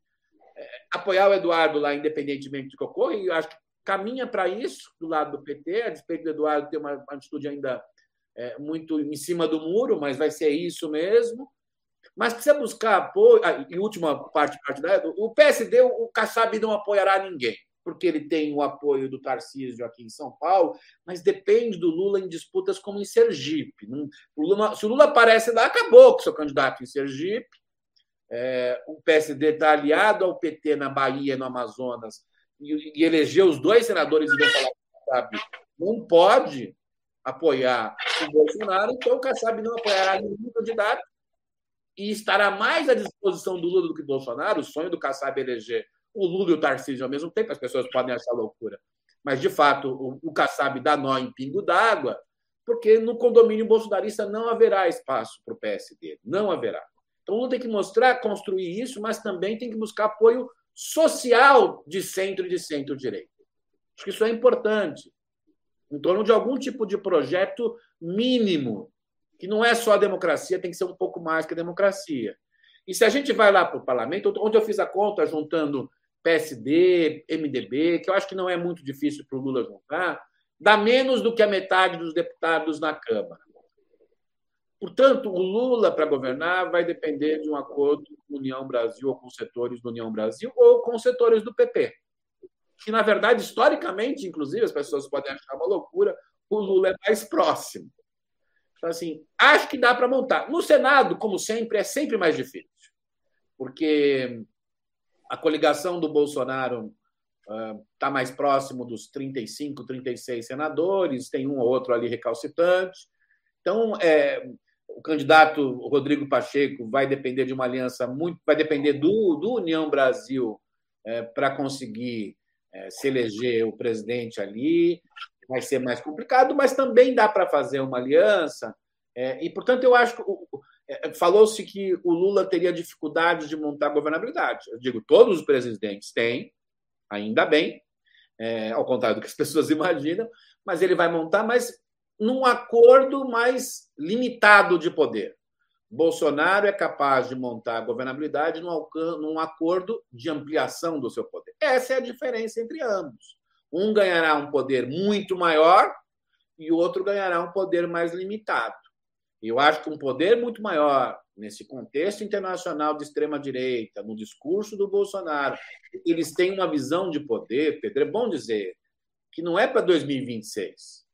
É, apoiar o Eduardo lá, independentemente do que ocorra, e eu acho que caminha para isso do lado do PT, a despeito do Eduardo ter uma atitude ainda é, muito em cima do muro, mas vai ser isso mesmo. Mas precisa buscar apoio. Ah, e última parte partidária: o PSD, o Kassab não apoiará ninguém, porque ele tem o apoio do Tarcísio aqui em São Paulo, mas depende do Lula em disputas como em Sergipe. o Lula, se o Lula aparece lá, acabou com seu candidato em Sergipe. É, o PSD está aliado ao PT na Bahia no Amazonas e, e elegeu os dois senadores e vão falar sabe, não pode apoiar o Bolsonaro, então o Kassab não apoiará nenhum candidato e estará mais à disposição do Lula do que do Bolsonaro, o sonho do Kassab é eleger o Lula e o Tarcísio ao mesmo tempo, as pessoas podem achar loucura. Mas, de fato, o, o Kassab dá nó em pingo d'água, porque no condomínio bolsonarista não haverá espaço para o PSD. Não haverá. Então, o Lula tem que mostrar, construir isso, mas também tem que buscar apoio social de centro e de centro-direita. Acho que isso é importante. Em torno de algum tipo de projeto mínimo que não é só a democracia, tem que ser um pouco mais que a democracia. E se a gente vai lá para o parlamento, onde eu fiz a conta juntando PSD, MDB, que eu acho que não é muito difícil para o Lula juntar, dá menos do que a metade dos deputados na Câmara. Portanto, o Lula, para governar, vai depender de um acordo com a União Brasil, ou com setores da União Brasil, ou com setores do PP. Que, na verdade, historicamente, inclusive, as pessoas podem achar uma loucura, o Lula é mais próximo. Então, assim, acho que dá para montar. No Senado, como sempre, é sempre mais difícil, porque a coligação do Bolsonaro está uh, mais próximo dos 35, 36 senadores, tem um ou outro ali recalcitrante. Então, é, o candidato Rodrigo Pacheco vai depender de uma aliança muito, vai depender do, do União Brasil é, para conseguir é, se eleger o presidente ali. Vai ser mais complicado, mas também dá para fazer uma aliança. É, e, portanto, eu acho que é, falou-se que o Lula teria dificuldade de montar governabilidade. Eu digo, todos os presidentes têm, ainda bem, é, ao contrário do que as [LAUGHS] pessoas imaginam, mas ele vai montar, mas num acordo mais limitado de poder. Bolsonaro é capaz de montar a governabilidade num, num acordo de ampliação do seu poder. Essa é a diferença entre ambos. Um ganhará um poder muito maior e o outro ganhará um poder mais limitado. Eu acho que um poder muito maior nesse contexto internacional de extrema direita, no discurso do Bolsonaro, eles têm uma visão de poder, Pedro, é bom dizer, que não é para 2026.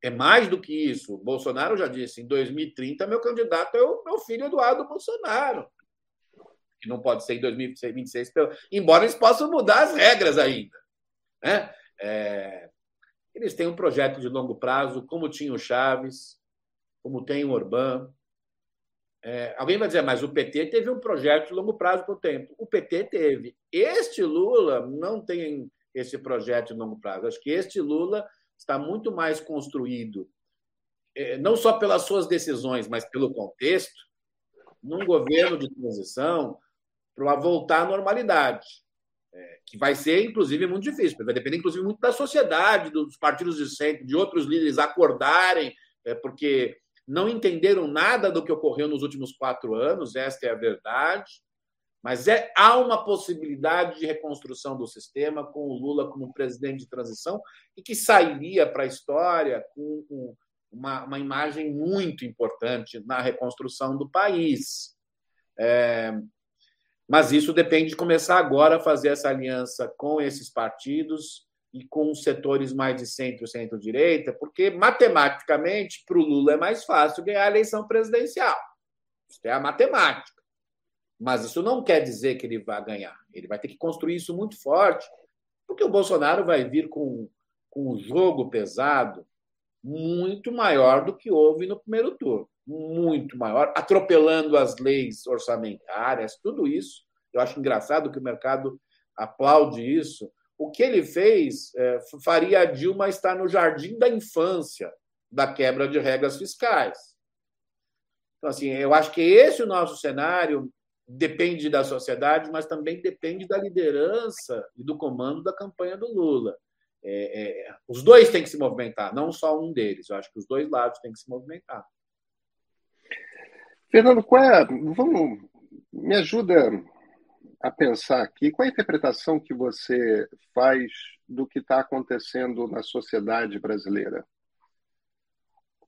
É mais do que isso. O Bolsonaro já disse, em 2030 meu candidato é o meu filho Eduardo Bolsonaro. Que não pode ser em 2026, embora eles possam mudar as regras ainda. Né? É... Eles têm um projeto de longo prazo, como tinha o Chaves, como tem o Orbán. É, alguém vai dizer, mas o PT teve um projeto de longo prazo para o tempo. O PT teve. Este Lula não tem esse projeto de longo prazo. Acho que este Lula está muito mais construído, é, não só pelas suas decisões, mas pelo contexto, num governo de transição para voltar à normalidade. É, que vai ser, inclusive, muito difícil, vai depender, inclusive, muito da sociedade, dos partidos de centro, de outros líderes acordarem, é, porque não entenderam nada do que ocorreu nos últimos quatro anos, esta é a verdade. Mas é, há uma possibilidade de reconstrução do sistema com o Lula como presidente de transição e que sairia para a história com, com uma, uma, imagem muito importante na reconstrução do país. É, mas isso depende de começar agora a fazer essa aliança com esses partidos e com setores mais de centro, centro-direita, porque matematicamente para o Lula é mais fácil ganhar a eleição presidencial. Isso é a matemática. Mas isso não quer dizer que ele vai ganhar. Ele vai ter que construir isso muito forte, porque o Bolsonaro vai vir com, com um jogo pesado muito maior do que houve no primeiro turno. Muito maior, atropelando as leis orçamentárias, tudo isso. Eu acho engraçado que o mercado aplaude isso, o que ele fez é, faria a Dilma estar no jardim da infância da quebra de regras fiscais. Então, assim, eu acho que esse é o nosso cenário depende da sociedade, mas também depende da liderança e do comando da campanha do Lula. É, é, os dois têm que se movimentar, não só um deles. Eu acho que os dois lados têm que se movimentar. Fernando, qual é? Vamos, me ajuda a pensar aqui qual a interpretação que você faz do que está acontecendo na sociedade brasileira.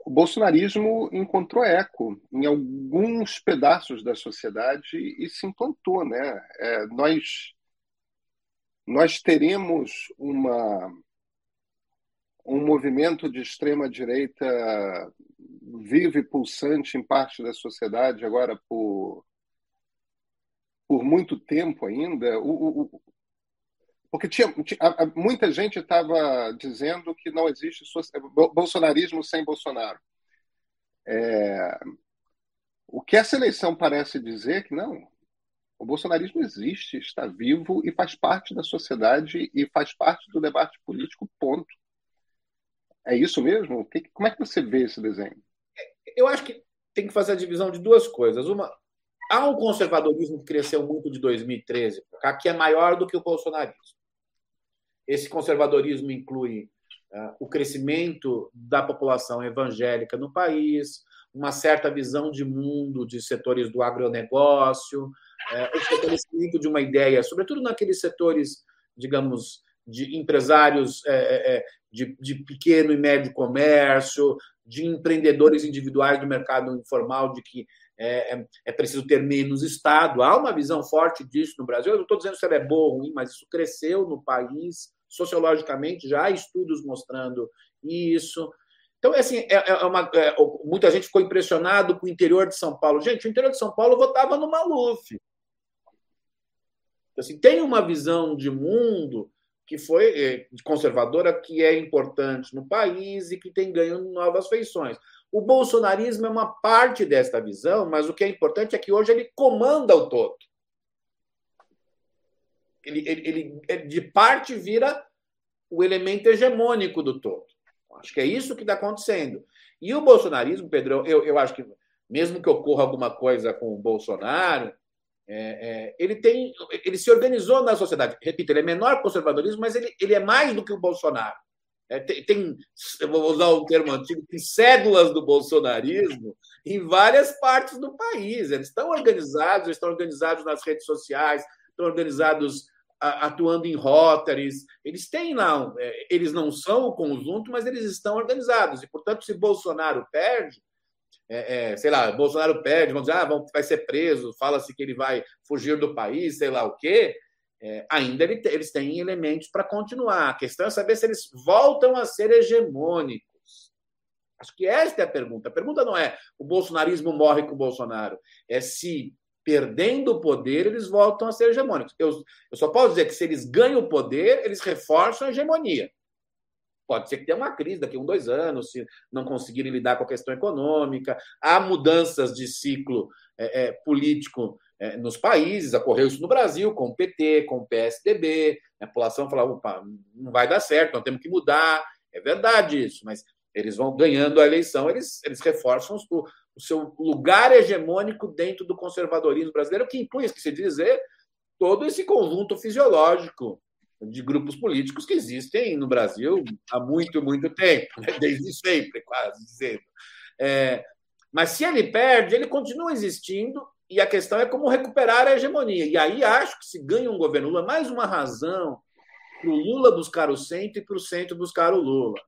O bolsonarismo encontrou eco em alguns pedaços da sociedade e se implantou, né? É, nós nós teremos uma um movimento de extrema direita vivo e pulsante em parte da sociedade agora por por muito tempo ainda, o, o, porque tinha, tinha, muita gente estava dizendo que não existe bolsonarismo sem Bolsonaro. É, o que essa eleição parece dizer é que não, o bolsonarismo existe, está vivo e faz parte da sociedade e faz parte do debate político, ponto. É isso mesmo? Como é que você vê esse desenho? Eu acho que tem que fazer a divisão de duas coisas. Uma, Há um conservadorismo que cresceu muito de 2013 que é maior do que o bolsonarismo. Esse conservadorismo inclui uh, o crescimento da população evangélica no país, uma certa visão de mundo de setores do agronegócio, uh, o estabelecimento de uma ideia, sobretudo naqueles setores, digamos, de empresários é, de, de, pequeno e médio comércio, de empreendedores individuais do mercado informal, de que é, é, é, preciso ter menos Estado. Há uma visão forte disso no Brasil. Eu não estou dizendo se ela é boa ou ruim, mas isso cresceu no país, sociologicamente, já há estudos mostrando isso. Então, assim, é, é uma, é, muita gente ficou impressionado com o interior de São Paulo. Gente, o interior de São Paulo votava no Maluf. Assim, tem uma visão de mundo que foi é, conservadora que é importante no país e que tem ganho novas feições. O bolsonarismo é uma parte desta visão, mas o que é importante é que hoje ele comanda o todo. Ele, ele, ele de parte vira o elemento hegemônico do todo. Acho que é isso que está acontecendo. E o bolsonarismo, Pedro, eu, eu acho que mesmo que ocorra alguma coisa com o Bolsonaro, é, é, ele tem, ele se organizou na sociedade. Repito, ele é menor conservadorismo, mas ele, ele é mais do que o Bolsonaro. É, tem, tem, eu vou usar um termo antigo, tem cédulas do bolsonarismo em várias partes do país. Eles estão organizados, estão organizados nas redes sociais, estão organizados atuando em rotaries. Eles têm lá, é, eles não são o conjunto, mas eles estão organizados. E, portanto, se Bolsonaro perde, é, é, sei lá, Bolsonaro perde, vão dizer, ah, vai ser preso, fala-se que ele vai fugir do país, sei lá o quê. É, ainda ele, eles têm elementos para continuar. A questão é saber se eles voltam a ser hegemônicos. Acho que esta é a pergunta. A pergunta não é o bolsonarismo morre com o Bolsonaro, é se perdendo o poder, eles voltam a ser hegemônicos. Eu, eu só posso dizer que se eles ganham o poder, eles reforçam a hegemonia. Pode ser que tenha uma crise daqui a um, dois anos, se não conseguirem lidar com a questão econômica. Há mudanças de ciclo é, é, político é, nos países, ocorreu isso no Brasil, com o PT, com o PSDB. A população falava: opa, não vai dar certo, nós temos que mudar. É verdade isso, mas eles vão ganhando a eleição, eles, eles reforçam o, o seu lugar hegemônico dentro do conservadorismo brasileiro, que impõe, esqueci de dizer, todo esse conjunto fisiológico de grupos políticos que existem no Brasil há muito, muito tempo, né? desde sempre, quase dizendo. É, mas se ele perde, ele continua existindo e a questão é como recuperar a hegemonia. E aí acho que se ganha um governo Lula, mais uma razão para o Lula buscar o centro e para o centro buscar o Lula.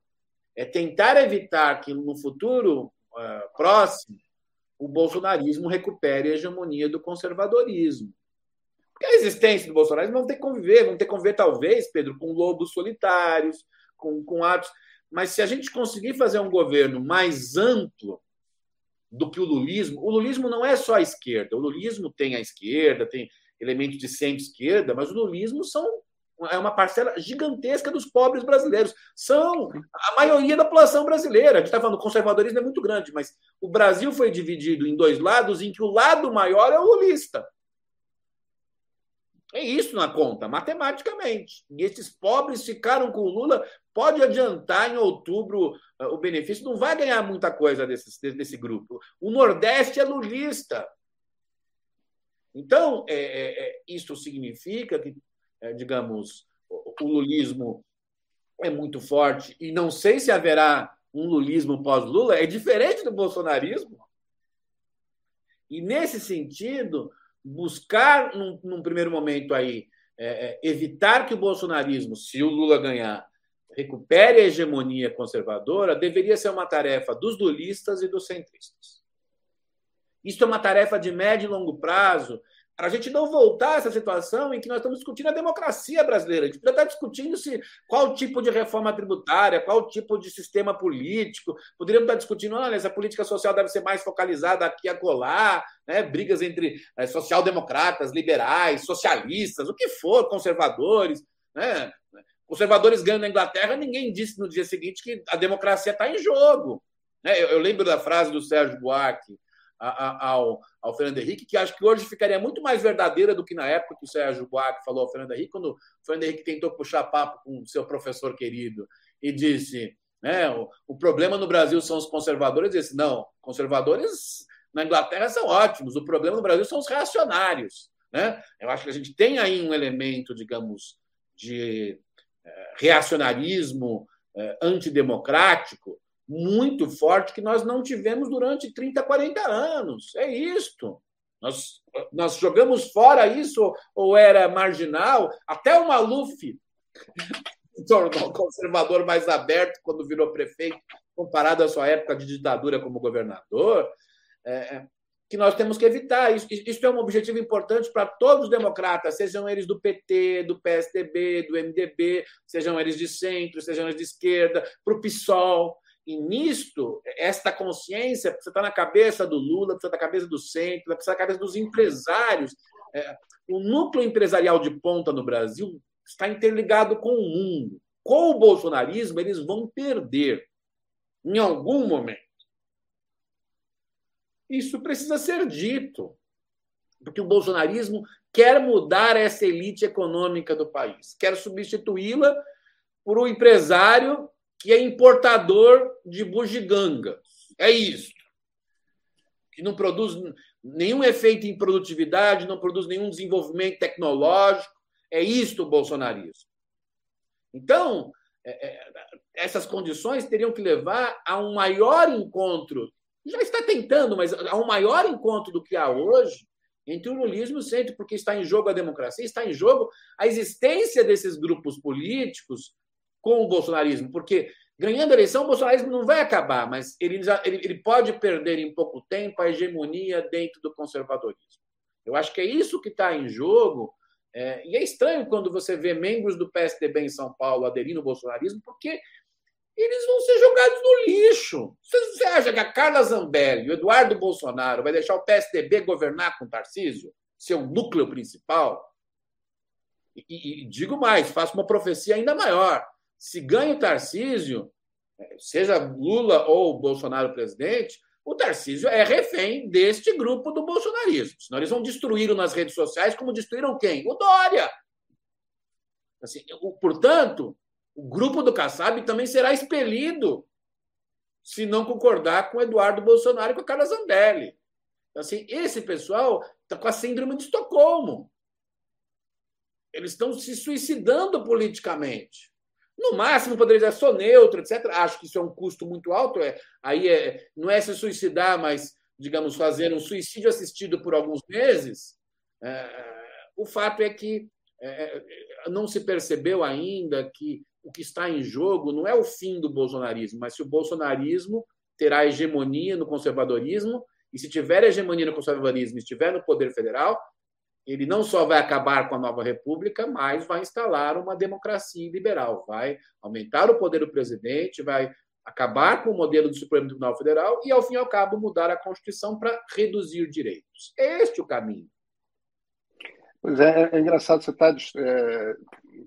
É tentar evitar que no futuro uh, próximo o bolsonarismo recupere a hegemonia do conservadorismo. Porque a existência do bolsonarismo vão ter que conviver, vão ter que conviver, talvez, Pedro, com lobos solitários, com, com atos. Mas se a gente conseguir fazer um governo mais amplo do que o lulismo, o lulismo não é só a esquerda. O lulismo tem a esquerda, tem elementos de centro-esquerda, mas o lulismo são é uma parcela gigantesca dos pobres brasileiros. São a maioria da população brasileira. A gente está falando, o conservadorismo é muito grande, mas o Brasil foi dividido em dois lados, em que o lado maior é o lulista. É isso na conta, matematicamente. E esses pobres ficaram com o Lula. Pode adiantar em outubro uh, o benefício, não vai ganhar muita coisa desse, desse grupo. O Nordeste é lulista. Então, é, é, é isso significa que, é, digamos, o lulismo é muito forte e não sei se haverá um lulismo pós-Lula, é diferente do bolsonarismo. E, nesse sentido, buscar, num, num primeiro momento aí, é, é, evitar que o bolsonarismo, se o Lula ganhar, recupere a hegemonia conservadora, deveria ser uma tarefa dos lulistas e dos centristas. Isso é uma tarefa de médio e longo prazo para a gente não voltar a essa situação em que nós estamos discutindo a democracia brasileira. A gente precisa estar discutindo se, qual tipo de reforma tributária, qual tipo de sistema político. Poderíamos estar discutindo, olha, essa política social deve ser mais focalizada aqui a colar, né? brigas entre é, social-democratas, liberais, socialistas, o que for, conservadores. Né? Conservadores ganham na Inglaterra, ninguém disse no dia seguinte que a democracia está em jogo. Né? Eu, eu lembro da frase do Sérgio Buarque, ao, ao Fernando Henrique, que acho que hoje ficaria muito mais verdadeira do que na época que o Sérgio Buarque falou ao Fernando Henrique, quando o Fernando Henrique tentou puxar papo com o seu professor querido e disse: né, o, o problema no Brasil são os conservadores. Ele disse: não, conservadores na Inglaterra são ótimos, o problema no Brasil são os reacionários. Né? Eu acho que a gente tem aí um elemento, digamos, de é, reacionarismo é, antidemocrático muito forte que nós não tivemos durante 30, 40 anos. É isto. Nós, nós jogamos fora isso ou era marginal. Até o Maluf [LAUGHS] tornou conservador mais aberto quando virou prefeito, comparado à sua época de ditadura como governador. É, é que nós temos que evitar. Isso, isso é um objetivo importante para todos os democratas, sejam eles do PT, do PSDB, do MDB, sejam eles de centro, sejam eles de esquerda, para o PSOL. E nisto, esta consciência precisa estar na cabeça do Lula, precisa estar na cabeça do centro, precisa estar na cabeça dos empresários é, o núcleo empresarial de ponta no Brasil está interligado com o mundo. Com o bolsonarismo, eles vão perder em algum momento. Isso precisa ser dito, porque o bolsonarismo quer mudar essa elite econômica do país, quer substituí-la por um empresário que é importador de bugigangas. É isso. Que não produz nenhum efeito em produtividade, não produz nenhum desenvolvimento tecnológico. É isto o bolsonarismo. Então, é, é, essas condições teriam que levar a um maior encontro, já está tentando, mas a um maior encontro do que há hoje entre o lulismo e o centro, porque está em jogo a democracia, está em jogo a existência desses grupos políticos com o bolsonarismo, porque ganhando a eleição, o bolsonarismo não vai acabar, mas ele, já, ele, ele pode perder em pouco tempo a hegemonia dentro do conservadorismo. Eu acho que é isso que está em jogo. É, e é estranho quando você vê membros do PSDB em São Paulo aderindo ao bolsonarismo, porque eles vão ser jogados no lixo. Você acha que a Carla Zambelli, o Eduardo Bolsonaro, vai deixar o PSDB governar com o Tarcísio, seu núcleo principal? E, e, e digo mais, faço uma profecia ainda maior se ganha o Tarcísio, seja Lula ou Bolsonaro presidente, o Tarcísio é refém deste grupo do bolsonarismo. Senão eles vão destruí-lo nas redes sociais, como destruíram quem? O Dória. Assim, portanto, o grupo do Kassab também será expelido se não concordar com Eduardo Bolsonaro e com a Carla Zambelli. Assim, esse pessoal está com a síndrome de Estocolmo. Eles estão se suicidando politicamente. No máximo, poderia dizer, sou neutro, etc. Acho que isso é um custo muito alto. É, aí é, não é se suicidar, mas, digamos, fazer um suicídio assistido por alguns meses. É, o fato é que é, é, não se percebeu ainda que o que está em jogo não é o fim do bolsonarismo, mas se o bolsonarismo terá hegemonia no conservadorismo, e se tiver hegemonia no conservadorismo e estiver no poder federal, ele não só vai acabar com a nova república, mas vai instalar uma democracia liberal, vai aumentar o poder do presidente, vai acabar com o modelo do Supremo Tribunal Federal e, ao fim e ao cabo, mudar a Constituição para reduzir direitos. Este é o caminho. Pois é, é engraçado, você está é,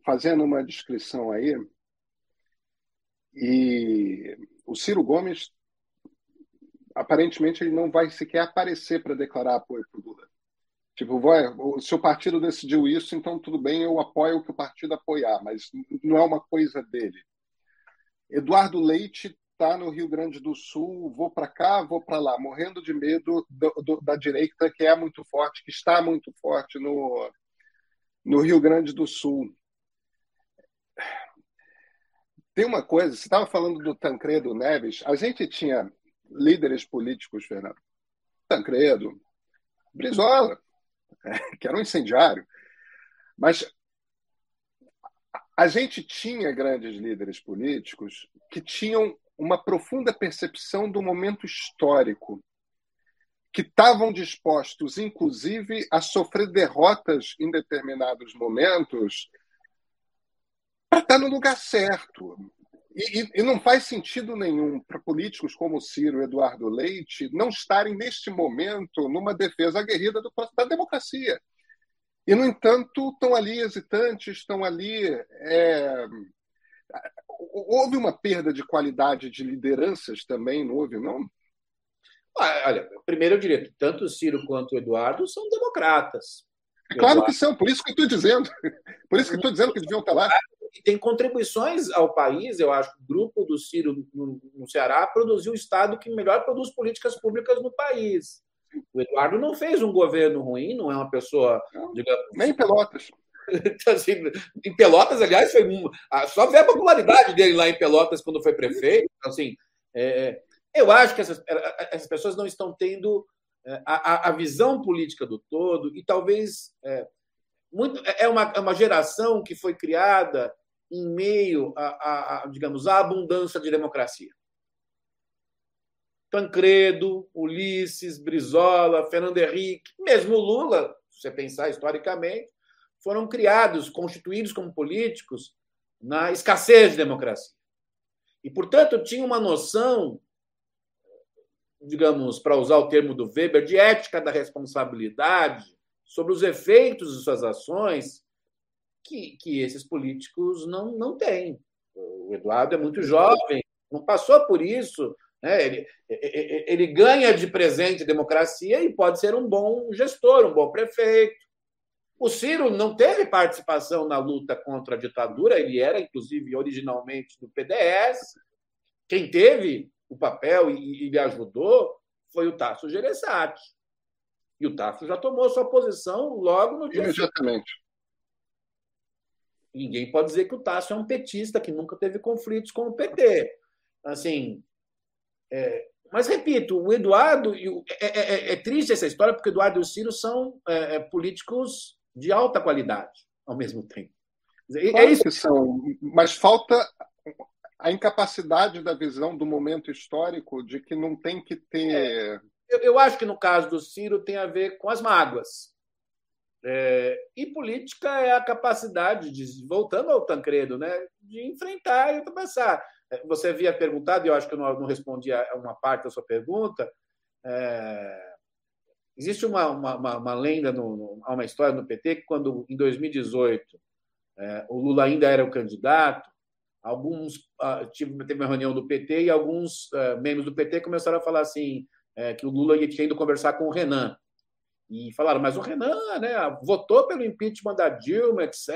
fazendo uma descrição aí, e o Ciro Gomes, aparentemente, ele não vai sequer aparecer para declarar apoio. Tipo, vai, o seu partido decidiu isso, então tudo bem, eu apoio o que o partido apoiar, mas não é uma coisa dele. Eduardo Leite está no Rio Grande do Sul, vou para cá, vou para lá, morrendo de medo do, do, da direita, que é muito forte, que está muito forte no, no Rio Grande do Sul. Tem uma coisa, você estava falando do Tancredo Neves, a gente tinha líderes políticos, Fernando. Tancredo, Brizola, [LAUGHS] que era um incendiário. Mas a gente tinha grandes líderes políticos que tinham uma profunda percepção do momento histórico, que estavam dispostos, inclusive, a sofrer derrotas em determinados momentos para estar no lugar certo. E, e, não faz sentido nenhum para políticos como Ciro e Eduardo Leite não estarem, neste momento, numa defesa aguerrida do, da democracia. E, no entanto, estão ali hesitantes, estão ali. É... Houve uma perda de qualidade de lideranças também, não houve, não? Olha, primeiro eu diria que tanto o Ciro quanto o Eduardo são democratas. É claro Eduardo... que são, por isso que eu estou dizendo. Por isso que estou dizendo que deviam estar lá e tem contribuições ao país. Eu acho que o grupo do Ciro no, no Ceará produziu o Estado que melhor produz políticas públicas no país. O Eduardo não fez um governo ruim, não é uma pessoa. Digamos, Nem Pelotas. [LAUGHS] Então, assim, em Pelotas, aliás, foi um, só ver a popularidade dele lá em Pelotas quando foi prefeito. Então, assim, é, eu acho que essas, essas pessoas não estão tendo é, a, a, visão política do todo e talvez é, muito, é, uma, é uma geração que foi criada em meio a, a, digamos, à abundância de democracia. Tancredo, Ulisses, Brizola, Fernando Henrique, mesmo Lula, se você pensar historicamente, foram criados, constituídos como políticos na escassez de democracia. E, portanto, tinha uma noção, digamos, para usar o termo do Weber, de ética da responsabilidade sobre os efeitos de suas ações que, que esses políticos não, não têm. O Eduardo é muito jovem, não passou por isso. Né? Ele, ele ganha de presente democracia e pode ser um bom gestor, um bom prefeito. O Ciro não teve participação na luta contra a ditadura, ele era, inclusive, originalmente do PDS. Quem teve o papel e, e lhe ajudou foi o Tasso Gereissati. E o Tasso já tomou sua posição logo no dia. Imediatamente. Ninguém pode dizer que o Tasso é um petista que nunca teve conflitos com o PT. Assim, é, mas repito, o Eduardo é, é, é, é, triste essa história porque o Eduardo e o Ciro são é, é, políticos de alta qualidade ao mesmo tempo. É isso que são, mas falta a incapacidade da visão do momento histórico de que não tem que ter. Eu, eu acho que no caso do Ciro tem a ver com as mágoas. É, e política é a capacidade de, voltando ao Tancredo, né, de enfrentar e pensar. É, você havia perguntado, e eu acho que eu não, não respondi a uma parte da sua pergunta. É, existe uma, uma, uma lenda, no, no, uma história no PT, que quando, em 2018, é, o Lula ainda era o candidato, alguns uh, teve uma reunião do PT e alguns uh, membros do PT começaram a falar assim é, que o Lula ia indo conversar com o Renan e falaram, mas o Renan né, votou pelo impeachment da Dilma, etc.,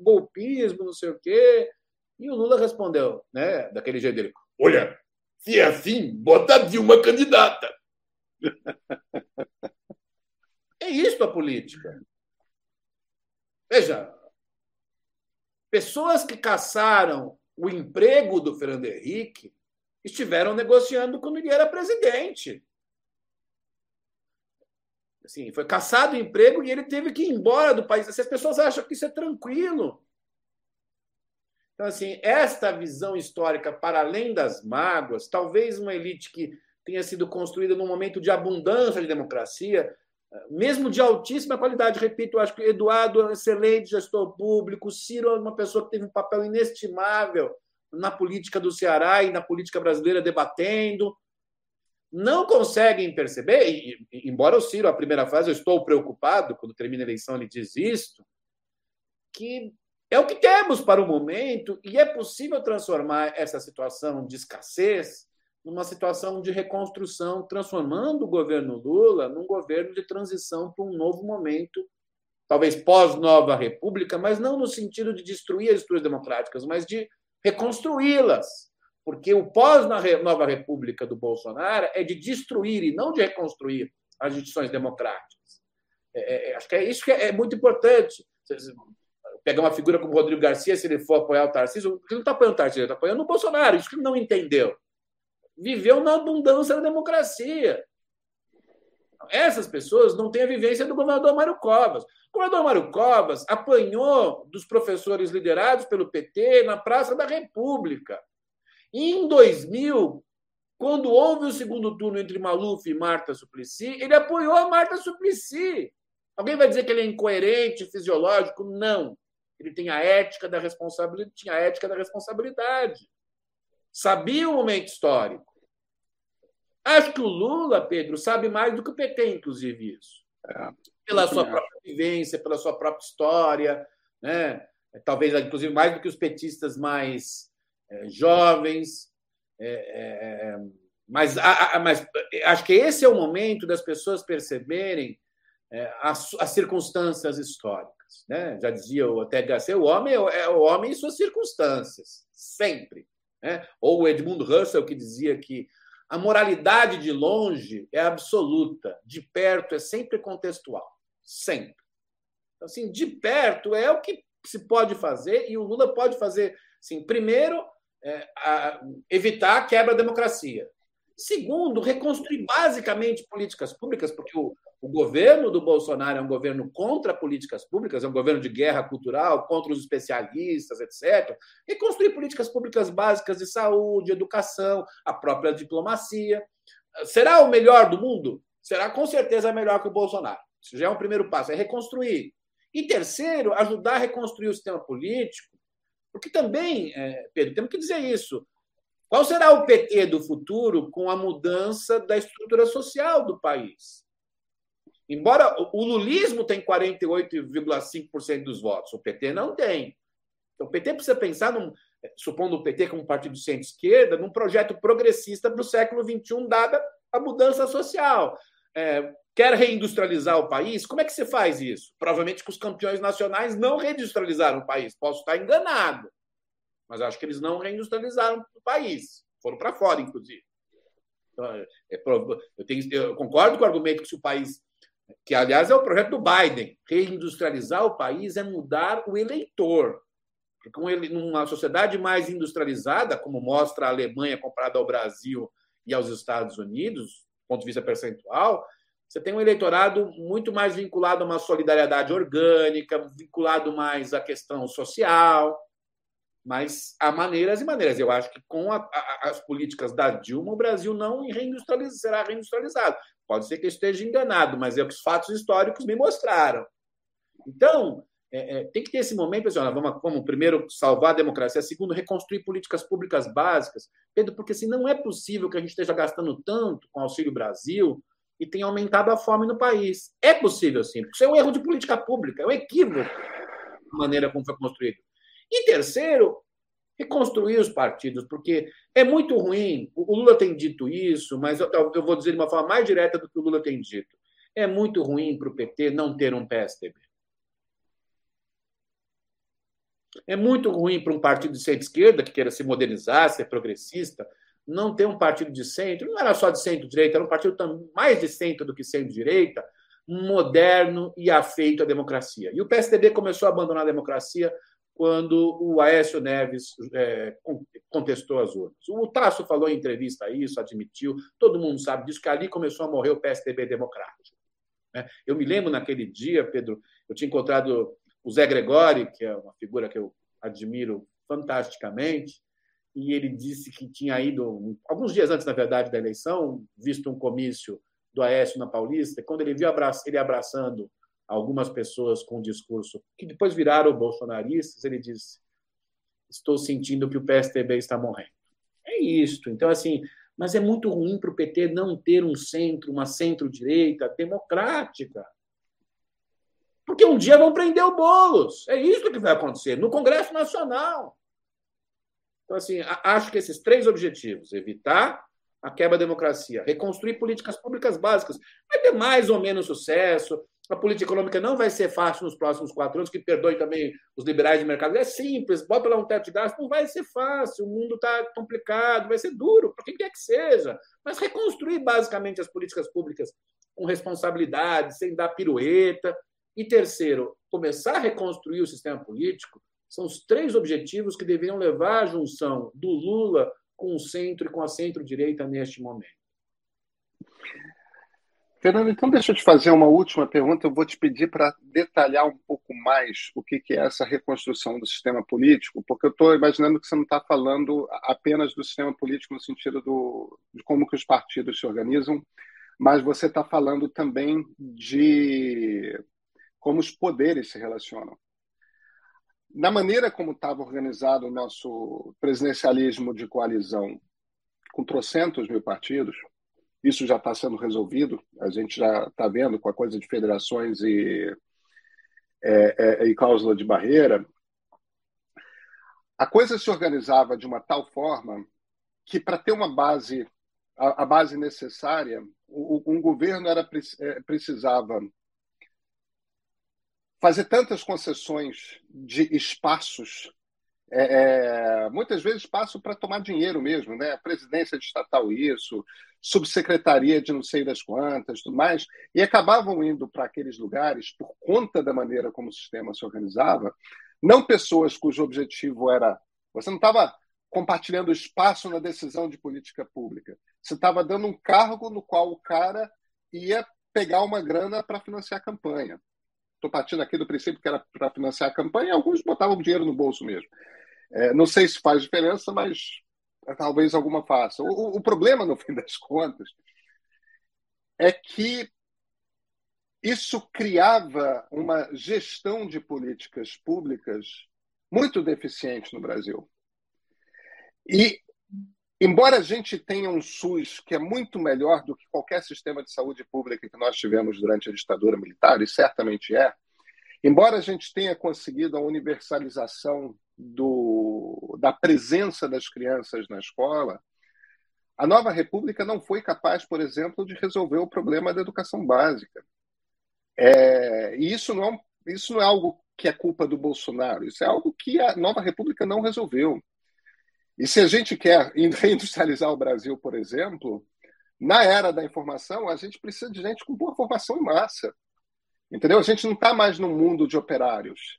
golpismo, não sei o quê. E o Lula respondeu, né, daquele jeito dele: Olha, se é assim, bota a Dilma candidata. [LAUGHS] é isso a política. Veja, pessoas que caçaram o emprego do Fernando Henrique estiveram negociando quando ele era presidente. Assim, foi caçado o emprego e ele teve que ir embora do país. Assim, as pessoas acham que isso é tranquilo. Então, assim, esta visão histórica, para além das mágoas, talvez uma elite que tenha sido construída num momento de abundância de democracia, mesmo de altíssima qualidade, repito, acho que Eduardo é um excelente gestor público, Ciro é uma pessoa que teve um papel inestimável na política do Ceará e na política brasileira debatendo, não conseguem perceber, e, embora o Ciro, a primeira fase, eu estou preocupado, quando termina a eleição ele diz isto, que é o que temos para o momento e é possível transformar essa situação de escassez numa situação de reconstrução, transformando o governo Lula num governo de transição para um novo momento, talvez pós-nova república, mas não no sentido de destruir as estruturas democráticas, mas de reconstruí-las porque o pós-Nova República do Bolsonaro é de destruir e não de reconstruir as instituições democráticas. É, é, é acho que é isso que é, é muito importante. Pegar uma figura como Rodrigo Garcia, se ele for apoiar o Tarcísio, ele não está apoiando o Tarcísio, ele está apoiando o Bolsonaro. Isso que ele não entendeu. Viveu na abundância da democracia. Essas pessoas não têm a vivência do governador Mário Covas. O governador Mário Covas apanhou dos professores liderados pelo PT na Praça da República. E em 2000, quando houve o segundo turno entre Maluf e Marta Suplicy, ele apoiou a Marta Suplicy. Alguém vai dizer que ele é incoerente, fisiológico? Não. Ele tem a ética da responsabilidade, tinha a ética da responsabilidade. Sabia o momento histórico. Acho que o Lula, Pedro, sabe mais do que o PT, inclusive, isso. É, pela sua própria vivência, pela sua própria história, né? talvez, inclusive, mais do que os petistas mais jovens. É, é, mas, mas acho que esse é o momento das pessoas perceberem as, as circunstâncias históricas. Né? Já dizia o THC, o homem é o homem e suas circunstâncias, sempre. Né? Ou o Edmund Russell, que dizia que a moralidade de longe é absoluta, de perto é sempre contextual. Sempre. Então, assim, de perto é o que se pode fazer, e o Lula pode fazer, assim, primeiro, é, a, evitar a quebra da democracia. Segundo, reconstruir basicamente políticas públicas, porque o, o governo do Bolsonaro é um governo contra políticas públicas, é um governo de guerra cultural, contra os especialistas, etc. Reconstruir políticas públicas básicas de saúde, educação, a própria diplomacia. Será o melhor do mundo? Será com certeza melhor que o Bolsonaro. Isso já é um primeiro passo, é reconstruir. E terceiro, ajudar a reconstruir o sistema político porque também, é, Pedro, temos que dizer isso. Qual será o PT do futuro com a mudança da estrutura social do país? Embora o lulismo tem 48,5% dos votos, o PT não tem. Então, o PT precisa pensar, num, supondo o PT como partido de centro-esquerda, num projeto progressista para o século XXI, dada a mudança social. É, quer reindustrializar o país? Como é que você faz isso? Provavelmente que os campeões nacionais não reindustrializaram o país. Posso estar enganado, mas acho que eles não reindustrializaram o país. Foram para fora, inclusive. Então, é, é eu, tenho, eu concordo com o argumento que se o país que aliás é o projeto do Biden. Reindustrializar o país é mudar o eleitor. Porque numa sociedade mais industrializada, como mostra a Alemanha comparada ao Brasil e aos Estados Unidos, do ponto de vista percentual, você tem um eleitorado muito mais vinculado a uma solidariedade orgânica, vinculado mais à questão social. Mas há maneiras e maneiras. Eu acho que com a, a, as políticas da Dilma, o Brasil não reindustrializa, será reindustrializado. Pode ser que eu esteja enganado, mas é o que os fatos históricos me mostraram. Então, é, é, tem que ter esse momento, assim, vamos, vamos primeiro salvar a democracia, segundo, reconstruir políticas públicas básicas. Pedro, porque assim, não é possível que a gente esteja gastando tanto com o Auxílio Brasil e tenha aumentado a fome no país. É possível, sim, porque isso é um erro de política pública, é um equívoco a maneira como foi construído. E terceiro, reconstruir os partidos, porque é muito ruim. O Lula tem dito isso, mas eu, eu vou dizer de uma forma mais direta do que o Lula tem dito. É muito ruim para o PT não ter um PSDB. É muito ruim para um partido de centro-esquerda que queira se modernizar, ser progressista, não ter um partido de centro. Não era só de centro-direita, era um partido mais de centro do que centro-direita, moderno e afeito à democracia. E o PSDB começou a abandonar a democracia quando o Aécio Neves é, contestou as urnas. O Tasso falou em entrevista isso, admitiu, todo mundo sabe disso, que ali começou a morrer o PSDB democrático. Né? Eu me lembro naquele dia, Pedro, eu tinha encontrado o Zé Gregori, que é uma figura que eu admiro fantasticamente, e ele disse que tinha ido, alguns dias antes, na verdade, da eleição, visto um comício do Aécio na Paulista, quando ele viu ele abraçando algumas pessoas com um discurso que depois viraram bolsonaristas, ele disse: Estou sentindo que o PSDB está morrendo. É isto. Então, assim, mas é muito ruim para o PT não ter um centro, uma centro-direita democrática. Porque um dia vão prender o Boulos. É isso que vai acontecer no Congresso Nacional. Então, assim, acho que esses três objetivos, evitar a quebra da democracia, reconstruir políticas públicas básicas, vai ter mais ou menos sucesso, a política econômica não vai ser fácil nos próximos quatro anos, que perdoe também os liberais de mercado. É simples, bota lá um teto de gastos, não vai ser fácil, o mundo está complicado, vai ser duro, para quem quer que seja. Mas reconstruir basicamente as políticas públicas com responsabilidade, sem dar pirueta. E terceiro, começar a reconstruir o sistema político são os três objetivos que deveriam levar à junção do Lula com o centro e com a centro-direita neste momento. Fernando, então deixa eu te fazer uma última pergunta. Eu vou te pedir para detalhar um pouco mais o que, é essa reconstrução do sistema político, porque eu estou imaginando que você não está falando apenas do sistema político no sentido do, de como que os partidos se organizam, mas você está falando também de como os poderes se relacionam. Na maneira como estava organizado o nosso presidencialismo de coalizão, com trocentos mil partidos, isso já está sendo resolvido, a gente já está vendo com a coisa de federações e, é, é, e cláusula de barreira. A coisa se organizava de uma tal forma que, para ter uma base, a, a base necessária, o, um governo era, é, precisava fazer tantas concessões de espaços é, é, muitas vezes passo para tomar dinheiro mesmo, né? Presidência de estatal isso, subsecretaria de não sei das quantas, tudo mais, e acabavam indo para aqueles lugares por conta da maneira como o sistema se organizava, não pessoas cujo objetivo era você não estava compartilhando espaço na decisão de política pública, você estava dando um cargo no qual o cara ia pegar uma grana para financiar a campanha. Estou partindo aqui do princípio que era para financiar a campanha, e alguns botavam dinheiro no bolso mesmo. É, não sei se faz diferença, mas talvez alguma faça. O, o problema, no [LAUGHS] fim das contas, é que isso criava uma gestão de políticas públicas muito deficiente no Brasil. E embora a gente tenha um SUS que é muito melhor do que qualquer sistema de saúde pública que nós tivemos durante a ditadura militar, e certamente é, embora a gente tenha conseguido a universalização do, da presença das crianças na escola, a nova república não foi capaz, por exemplo, de resolver o problema da educação básica. É, e isso não, é isso não é algo que é culpa do Bolsonaro, isso é algo que a nova república não resolveu. E se a gente quer [LAUGHS] reindustrializar o Brasil, por exemplo, na era da informação, a gente precisa de gente com boa formação em massa. Entendeu? A gente não está mais num mundo de operários,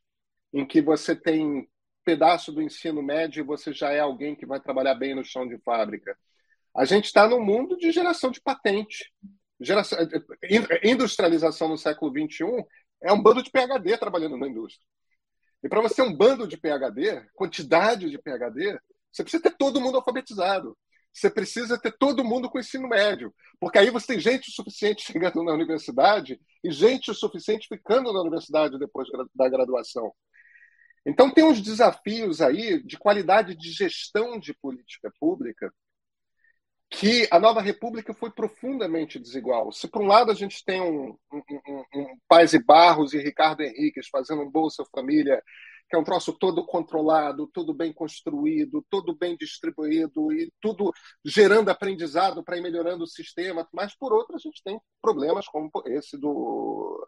em que você tem pedaço do ensino médio e você já é alguém que vai trabalhar bem no chão de fábrica. A gente está num mundo de geração de patente. Geração, industrialização no século XXI é um bando de PHD trabalhando na indústria. E para você um bando de PHD, quantidade de PHD, você precisa ter todo mundo alfabetizado. Você precisa ter todo mundo com ensino médio. Porque aí você tem gente o suficiente [LAUGHS] chegando na universidade e gente o suficiente ficando na universidade depois da graduação. Então, tem uns desafios aí de qualidade de gestão de política pública que a nova república foi profundamente desigual. Se, por um lado, a gente tem um, um, um, um Paz e Barros e Ricardo Henriques fazendo um Bolsa Família, que é um troço todo controlado, tudo bem construído, tudo bem distribuído e tudo gerando aprendizado para ir melhorando o sistema, mas, por outro, a gente tem problemas como esse do,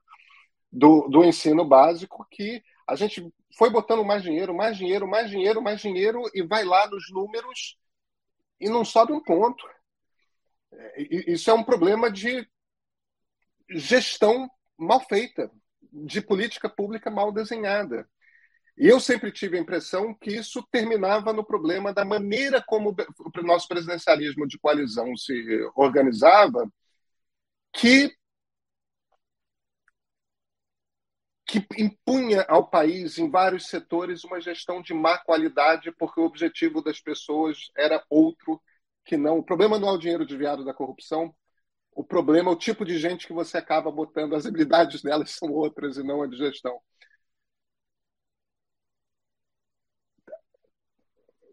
do, do ensino básico, que a gente foi botando mais dinheiro, mais dinheiro, mais dinheiro, mais dinheiro, e vai lá nos números e não sobe um ponto. É, isso é um problema de gestão mal feita, de política pública mal desenhada. E eu sempre tive a impressão que isso terminava no problema da maneira como o nosso presidencialismo de coalizão se organizava, que que impunha ao país, em vários setores, uma gestão de má qualidade, porque o objetivo das pessoas era outro que não. O problema não é o dinheiro desviado da corrupção, o problema é o tipo de gente que você acaba botando, as habilidades delas são outras e não a de gestão.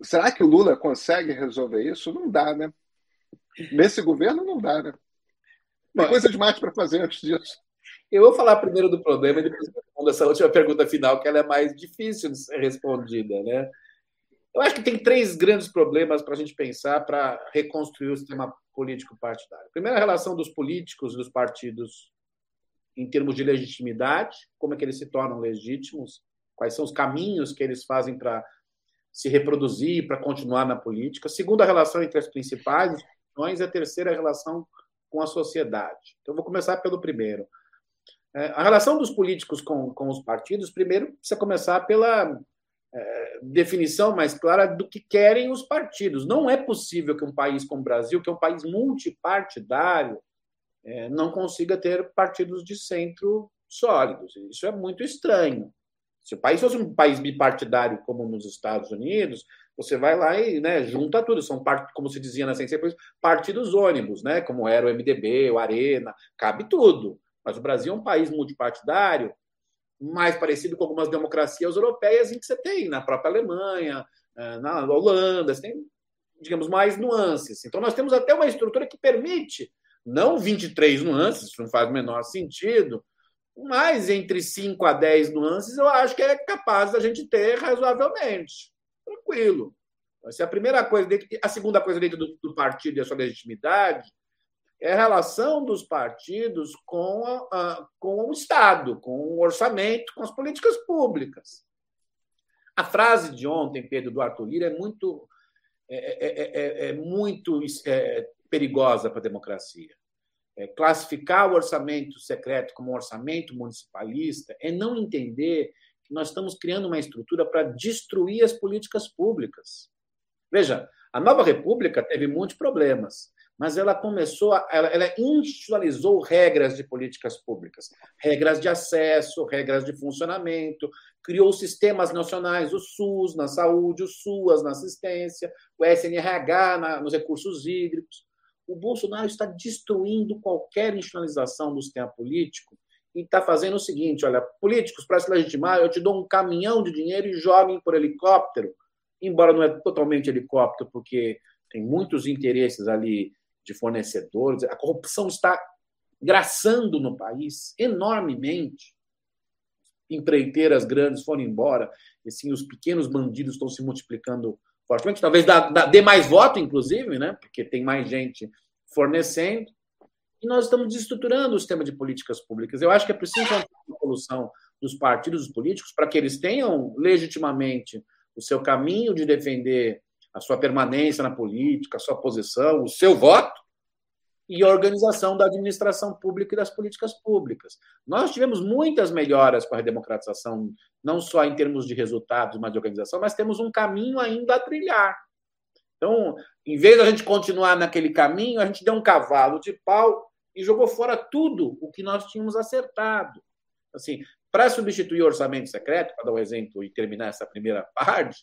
Será que o Lula consegue resolver isso? Não dá, né? Nesse governo, não dá, né? Tem coisa demais para fazer antes disso. Eu vou falar primeiro do problema e depois respondo essa última pergunta final, que ela é mais difícil de ser respondida. Né? Eu acho que tem três grandes problemas para a gente pensar para reconstruir o sistema político partidário. Primeiro, a relação dos políticos e dos partidos em termos de legitimidade, como é que eles se tornam legítimos, quais são os caminhos que eles fazem para se reproduzir, para continuar na política. A relação entre as principais instituições. E a terceira, relação com a sociedade. Então, vou começar pelo primeiro. É, a relação dos políticos com, com os partidos, primeiro, precisa começar pela é, definição mais clara do que querem os partidos. Não é possível que um país como o Brasil, que é um país multipartidário, é, não consiga ter partidos de centro sólidos. Isso é muito estranho. Se o país fosse um país bipartidário como nos Estados Unidos, você vai lá e né, junta tudo. São, como se dizia na ciência, partidos ônibus, né, como era o MDB, o Arena, cabe tudo. Mas o Brasil é um país multipartidário, mais parecido com algumas democracias europeias em que você tem na própria Alemanha, eh, na Holanda, você tem, digamos, mais nuances. Então, nós temos até uma estrutura que permite, não 23 nuances, isso não faz o menor sentido, mas entre 5 a 10 nuances eu acho que é capaz da gente ter razoavelmente. Tranquilo. Ser a primeira coisa, dentro, a segunda coisa dentro do, do partido e a sua legitimidade é a relação dos partidos com, a, a, com o Estado, com o orçamento, com as políticas públicas. A frase de ontem, Pedro, do Arthur Lira, é muito, é, é, é, é muito perigosa para a democracia. Classificar o orçamento secreto como um orçamento municipalista é não entender que nós estamos criando uma estrutura para destruir as políticas públicas. Veja, a nova república teve muitos problemas mas ela começou, a, ela, ela institucionalizou regras de políticas públicas, regras de acesso, regras de funcionamento, criou sistemas nacionais, o SUS na saúde, o SUAS na assistência, o SNRH na, nos recursos hídricos. O Bolsonaro está destruindo qualquer institucionalização do sistema político e está fazendo o seguinte: olha, políticos, para se legitimar, eu te dou um caminhão de dinheiro e joguem por helicóptero, embora não é totalmente helicóptero, porque tem muitos interesses ali de fornecedores, a corrupção está graçando no país enormemente. Empreiteiras grandes foram embora, e assim, os pequenos bandidos estão se multiplicando fortemente, talvez dê mais voto, inclusive, né? porque tem mais gente fornecendo, e nós estamos desestruturando o sistema de políticas públicas. Eu acho que é preciso uma solução dos partidos políticos para que eles tenham legitimamente o seu caminho de defender a sua permanência na política, a sua posição, o seu voto e organização da administração pública e das políticas públicas. Nós tivemos muitas melhoras com a redemocratização, não só em termos de resultados, mas de organização, mas temos um caminho ainda a trilhar. Então, em vez da gente continuar naquele caminho, a gente deu um cavalo de pau e jogou fora tudo o que nós tínhamos acertado. Assim, para substituir o orçamento secreto, para dar um exemplo e terminar essa primeira [LAUGHS] parte,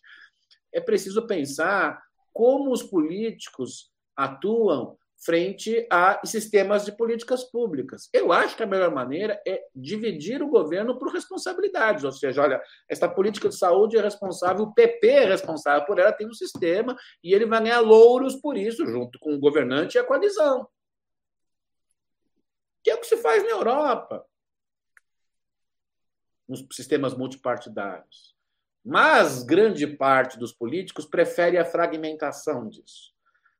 é preciso pensar como os políticos atuam frente a sistemas de políticas públicas. Eu acho que a melhor maneira é dividir o governo por responsabilidades, ou seja, olha, esta política de saúde é responsável, o PP é responsável por ela, tem um sistema e ele vai ganhar louros por isso, junto com o governante e a coalizão. Que é o que se faz na Europa, nos sistemas multipartidários. Mas grande parte dos políticos prefere a fragmentação disso,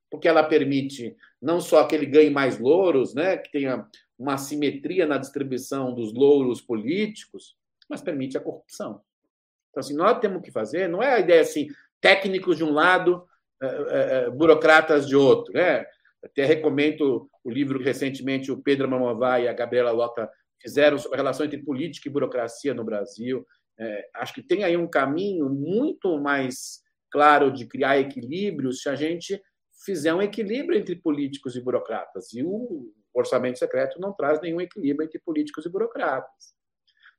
porque ela permite não só que ele ganhe mais louros, né, que tenha uma simetria na distribuição dos louros políticos, mas permite a corrupção. Então, assim, nós temos que fazer, não é a ideia assim, técnicos de um lado, é, é, burocratas de outro. Né? Até recomendo o livro que recentemente o Pedro Mamová e a Gabriela Lota fizeram sobre a relação entre política e burocracia no Brasil. É, acho que tem aí um caminho muito mais claro de criar equilíbrios se a gente fizer um equilíbrio entre políticos e burocratas. E o orçamento secreto não traz nenhum equilíbrio entre políticos e burocratas.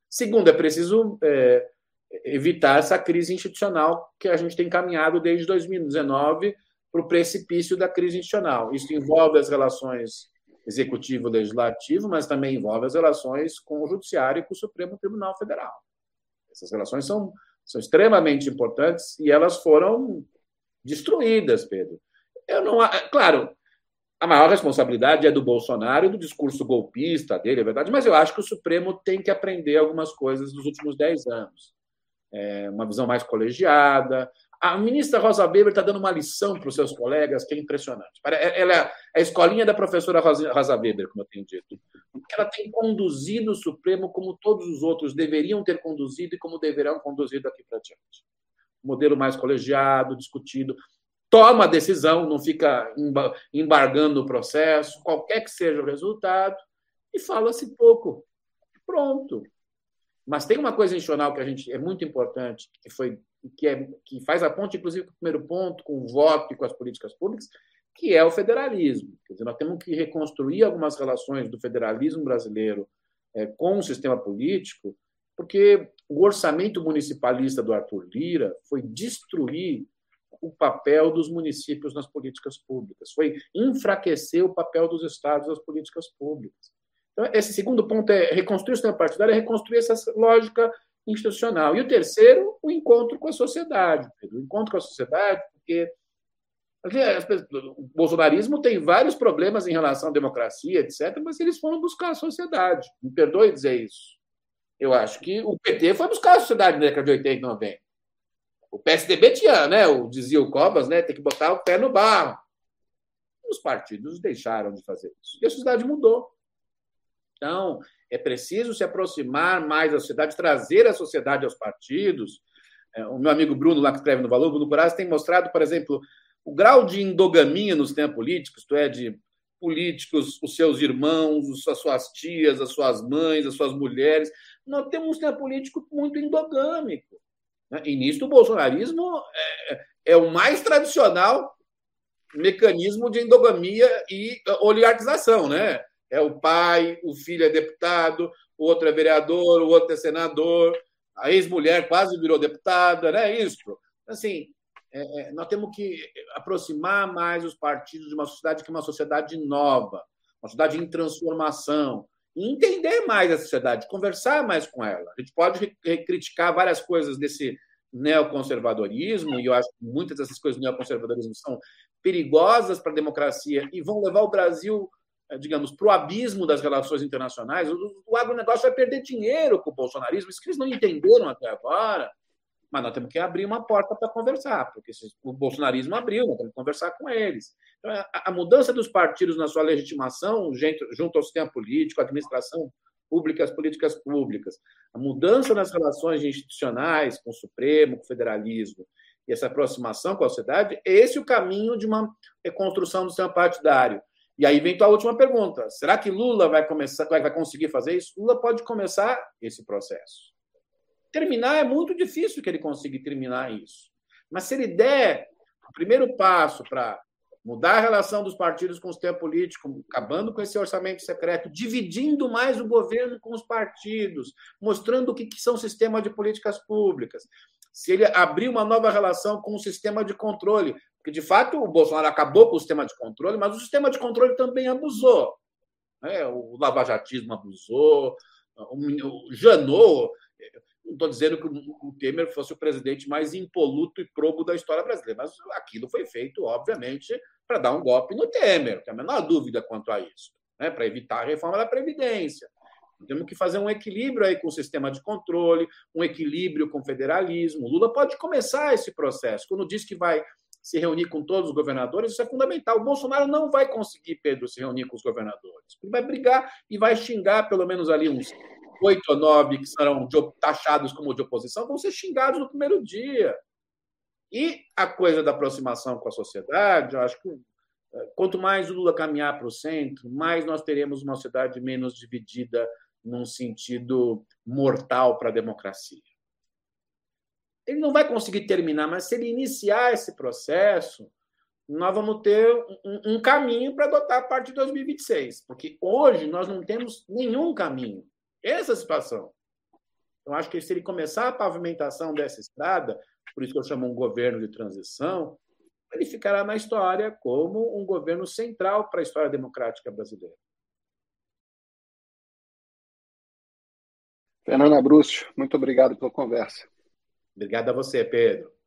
Segundo, é preciso é, evitar essa crise institucional que a gente tem caminhado desde 2019 para o precipício da crise institucional. Isso envolve as relações executivo-legislativo, mas também envolve as relações com o Judiciário e com o Supremo Tribunal Federal. Essas relações são, são extremamente importantes e elas foram destruídas, Pedro. Eu não, claro, a maior responsabilidade é do Bolsonaro e do discurso golpista dele, é verdade, mas eu acho que o Supremo tem que aprender algumas coisas dos últimos dez anos. É, uma visão mais colegiada, a ministra Rosa Weber está dando uma lição para os seus colegas que é impressionante. Ela é a escolinha da professora Rosa Weber, como eu tenho dito. Ela tem conduzido o Supremo como todos os outros deveriam ter conduzido e como deverão conduzir daqui para diante. Modelo mais colegiado, discutido. Toma a decisão, não fica embargando o processo, qualquer que seja o resultado, e fala-se pouco. Pronto. Mas tem uma coisa institucional que a gente é muito importante, que foi que, é, que faz a ponte, inclusive, com o primeiro ponto, com o voto e com as políticas públicas, que é o federalismo. Quer dizer, nós temos que reconstruir algumas relações do federalismo brasileiro é, com o sistema político, porque o orçamento municipalista do Arthur Lira foi destruir o papel dos municípios nas políticas públicas, foi enfraquecer o papel dos estados nas políticas públicas. Então, esse segundo ponto é reconstruir o sistema partidário, é reconstruir essa lógica institucional. E o terceiro, o encontro com a sociedade. O encontro com a sociedade, porque o bolsonarismo tem vários problemas em relação à democracia, etc., mas eles foram buscar a sociedade. Me perdoe dizer isso. Eu acho que o PT foi buscar a sociedade na década de 80 e 90. O PSDB tinha, né, o, dizia o Cobas, né, tem que botar o pé no barro. Os partidos deixaram de fazer isso. E a sociedade mudou. Então, é preciso se aproximar mais da sociedade, trazer a sociedade aos partidos. É, o meu amigo Bruno, lá que escreve no Valor, Bruno Coraz, tem mostrado, por exemplo, o grau de endogamia no sistema político, isto é, de políticos, os seus irmãos, as suas tias, as suas mães, as suas mulheres. Nós temos um sistema político muito endogâmico. Né? E nisso o bolsonarismo é, é o mais tradicional mecanismo de endogamia e oligarquização, né? é o pai, o filho é deputado, o outro é vereador, o outro é senador, a ex-mulher quase virou deputada, né? Isso. Assim, é, é, nós temos que aproximar mais os partidos de uma sociedade que é uma sociedade nova, uma sociedade em transformação, entender mais a sociedade, conversar mais com ela. A gente pode criticar várias coisas desse neoconservadorismo, e eu acho que muitas dessas coisas do neoconservadorismo são perigosas para a democracia e vão levar o Brasil, eh, digamos, para o abismo das relações internacionais. O, o agronegócio vai perder dinheiro com o bolsonarismo, isso que eles não entenderam até agora. Mas nós temos que abrir uma porta para conversar, porque o bolsonarismo abriu, nós temos que conversar com eles. Então, a, mudança dos partidos na sua legitimação junto, ao sistema político, administração pública, as políticas públicas, a mudança nas relações institucionais com o Supremo, com o federalismo, e essa aproximação com a sociedade, é esse o caminho de uma reconstrução do sistema partidário. E aí vem a última pergunta: será que Lula vai começar, vai conseguir fazer isso? Lula pode começar esse processo. Terminar é muito difícil que ele consiga terminar isso. Mas se ele der o primeiro passo para mudar a relação dos partidos com o sistema político, acabando com esse orçamento secreto, dividindo mais o governo com os partidos, mostrando o que são sistemas de políticas públicas. Se ele abrir uma nova relação com o sistema de controle, porque de fato o Bolsonaro acabou com o sistema de controle, mas o sistema de controle também abusou. Né? O lavajatismo abusou, o Janot não estou dizendo que o Temer fosse o presidente mais impoluto e probo da história brasileira, mas aquilo foi feito, obviamente, para dar um golpe no Temer, não tem a menor dúvida quanto a isso, né? para evitar a reforma da Previdência. Temos que fazer um equilíbrio aí com o sistema de controle, um equilíbrio com o federalismo. O Lula pode começar esse processo. Quando diz que vai se reunir com todos os governadores, isso é fundamental. O Bolsonaro não vai conseguir, Pedro, se reunir com os governadores. Ele vai brigar e vai xingar pelo menos ali uns oito ou nove que serão taxados como de oposição vão ser xingados no primeiro dia. E a coisa da aproximação com a sociedade, eu acho que eh, quanto mais o Lula caminhar para o centro, mais nós teremos uma sociedade menos dividida num sentido mortal para a democracia. Ele não vai conseguir terminar, mas se ele iniciar esse processo, nós vamos ter um, um caminho para adotar a partir de 2026, porque hoje nós não temos nenhum caminho. Essa situação. Eu acho que se ele começar a pavimentação dessa estrada, por isso que eu chamo um governo de transição, ele ficará na história como um governo central para a história democrática brasileira. Fernanda Brúcio, muito obrigado pela conversa. Obrigado a você, Pedro.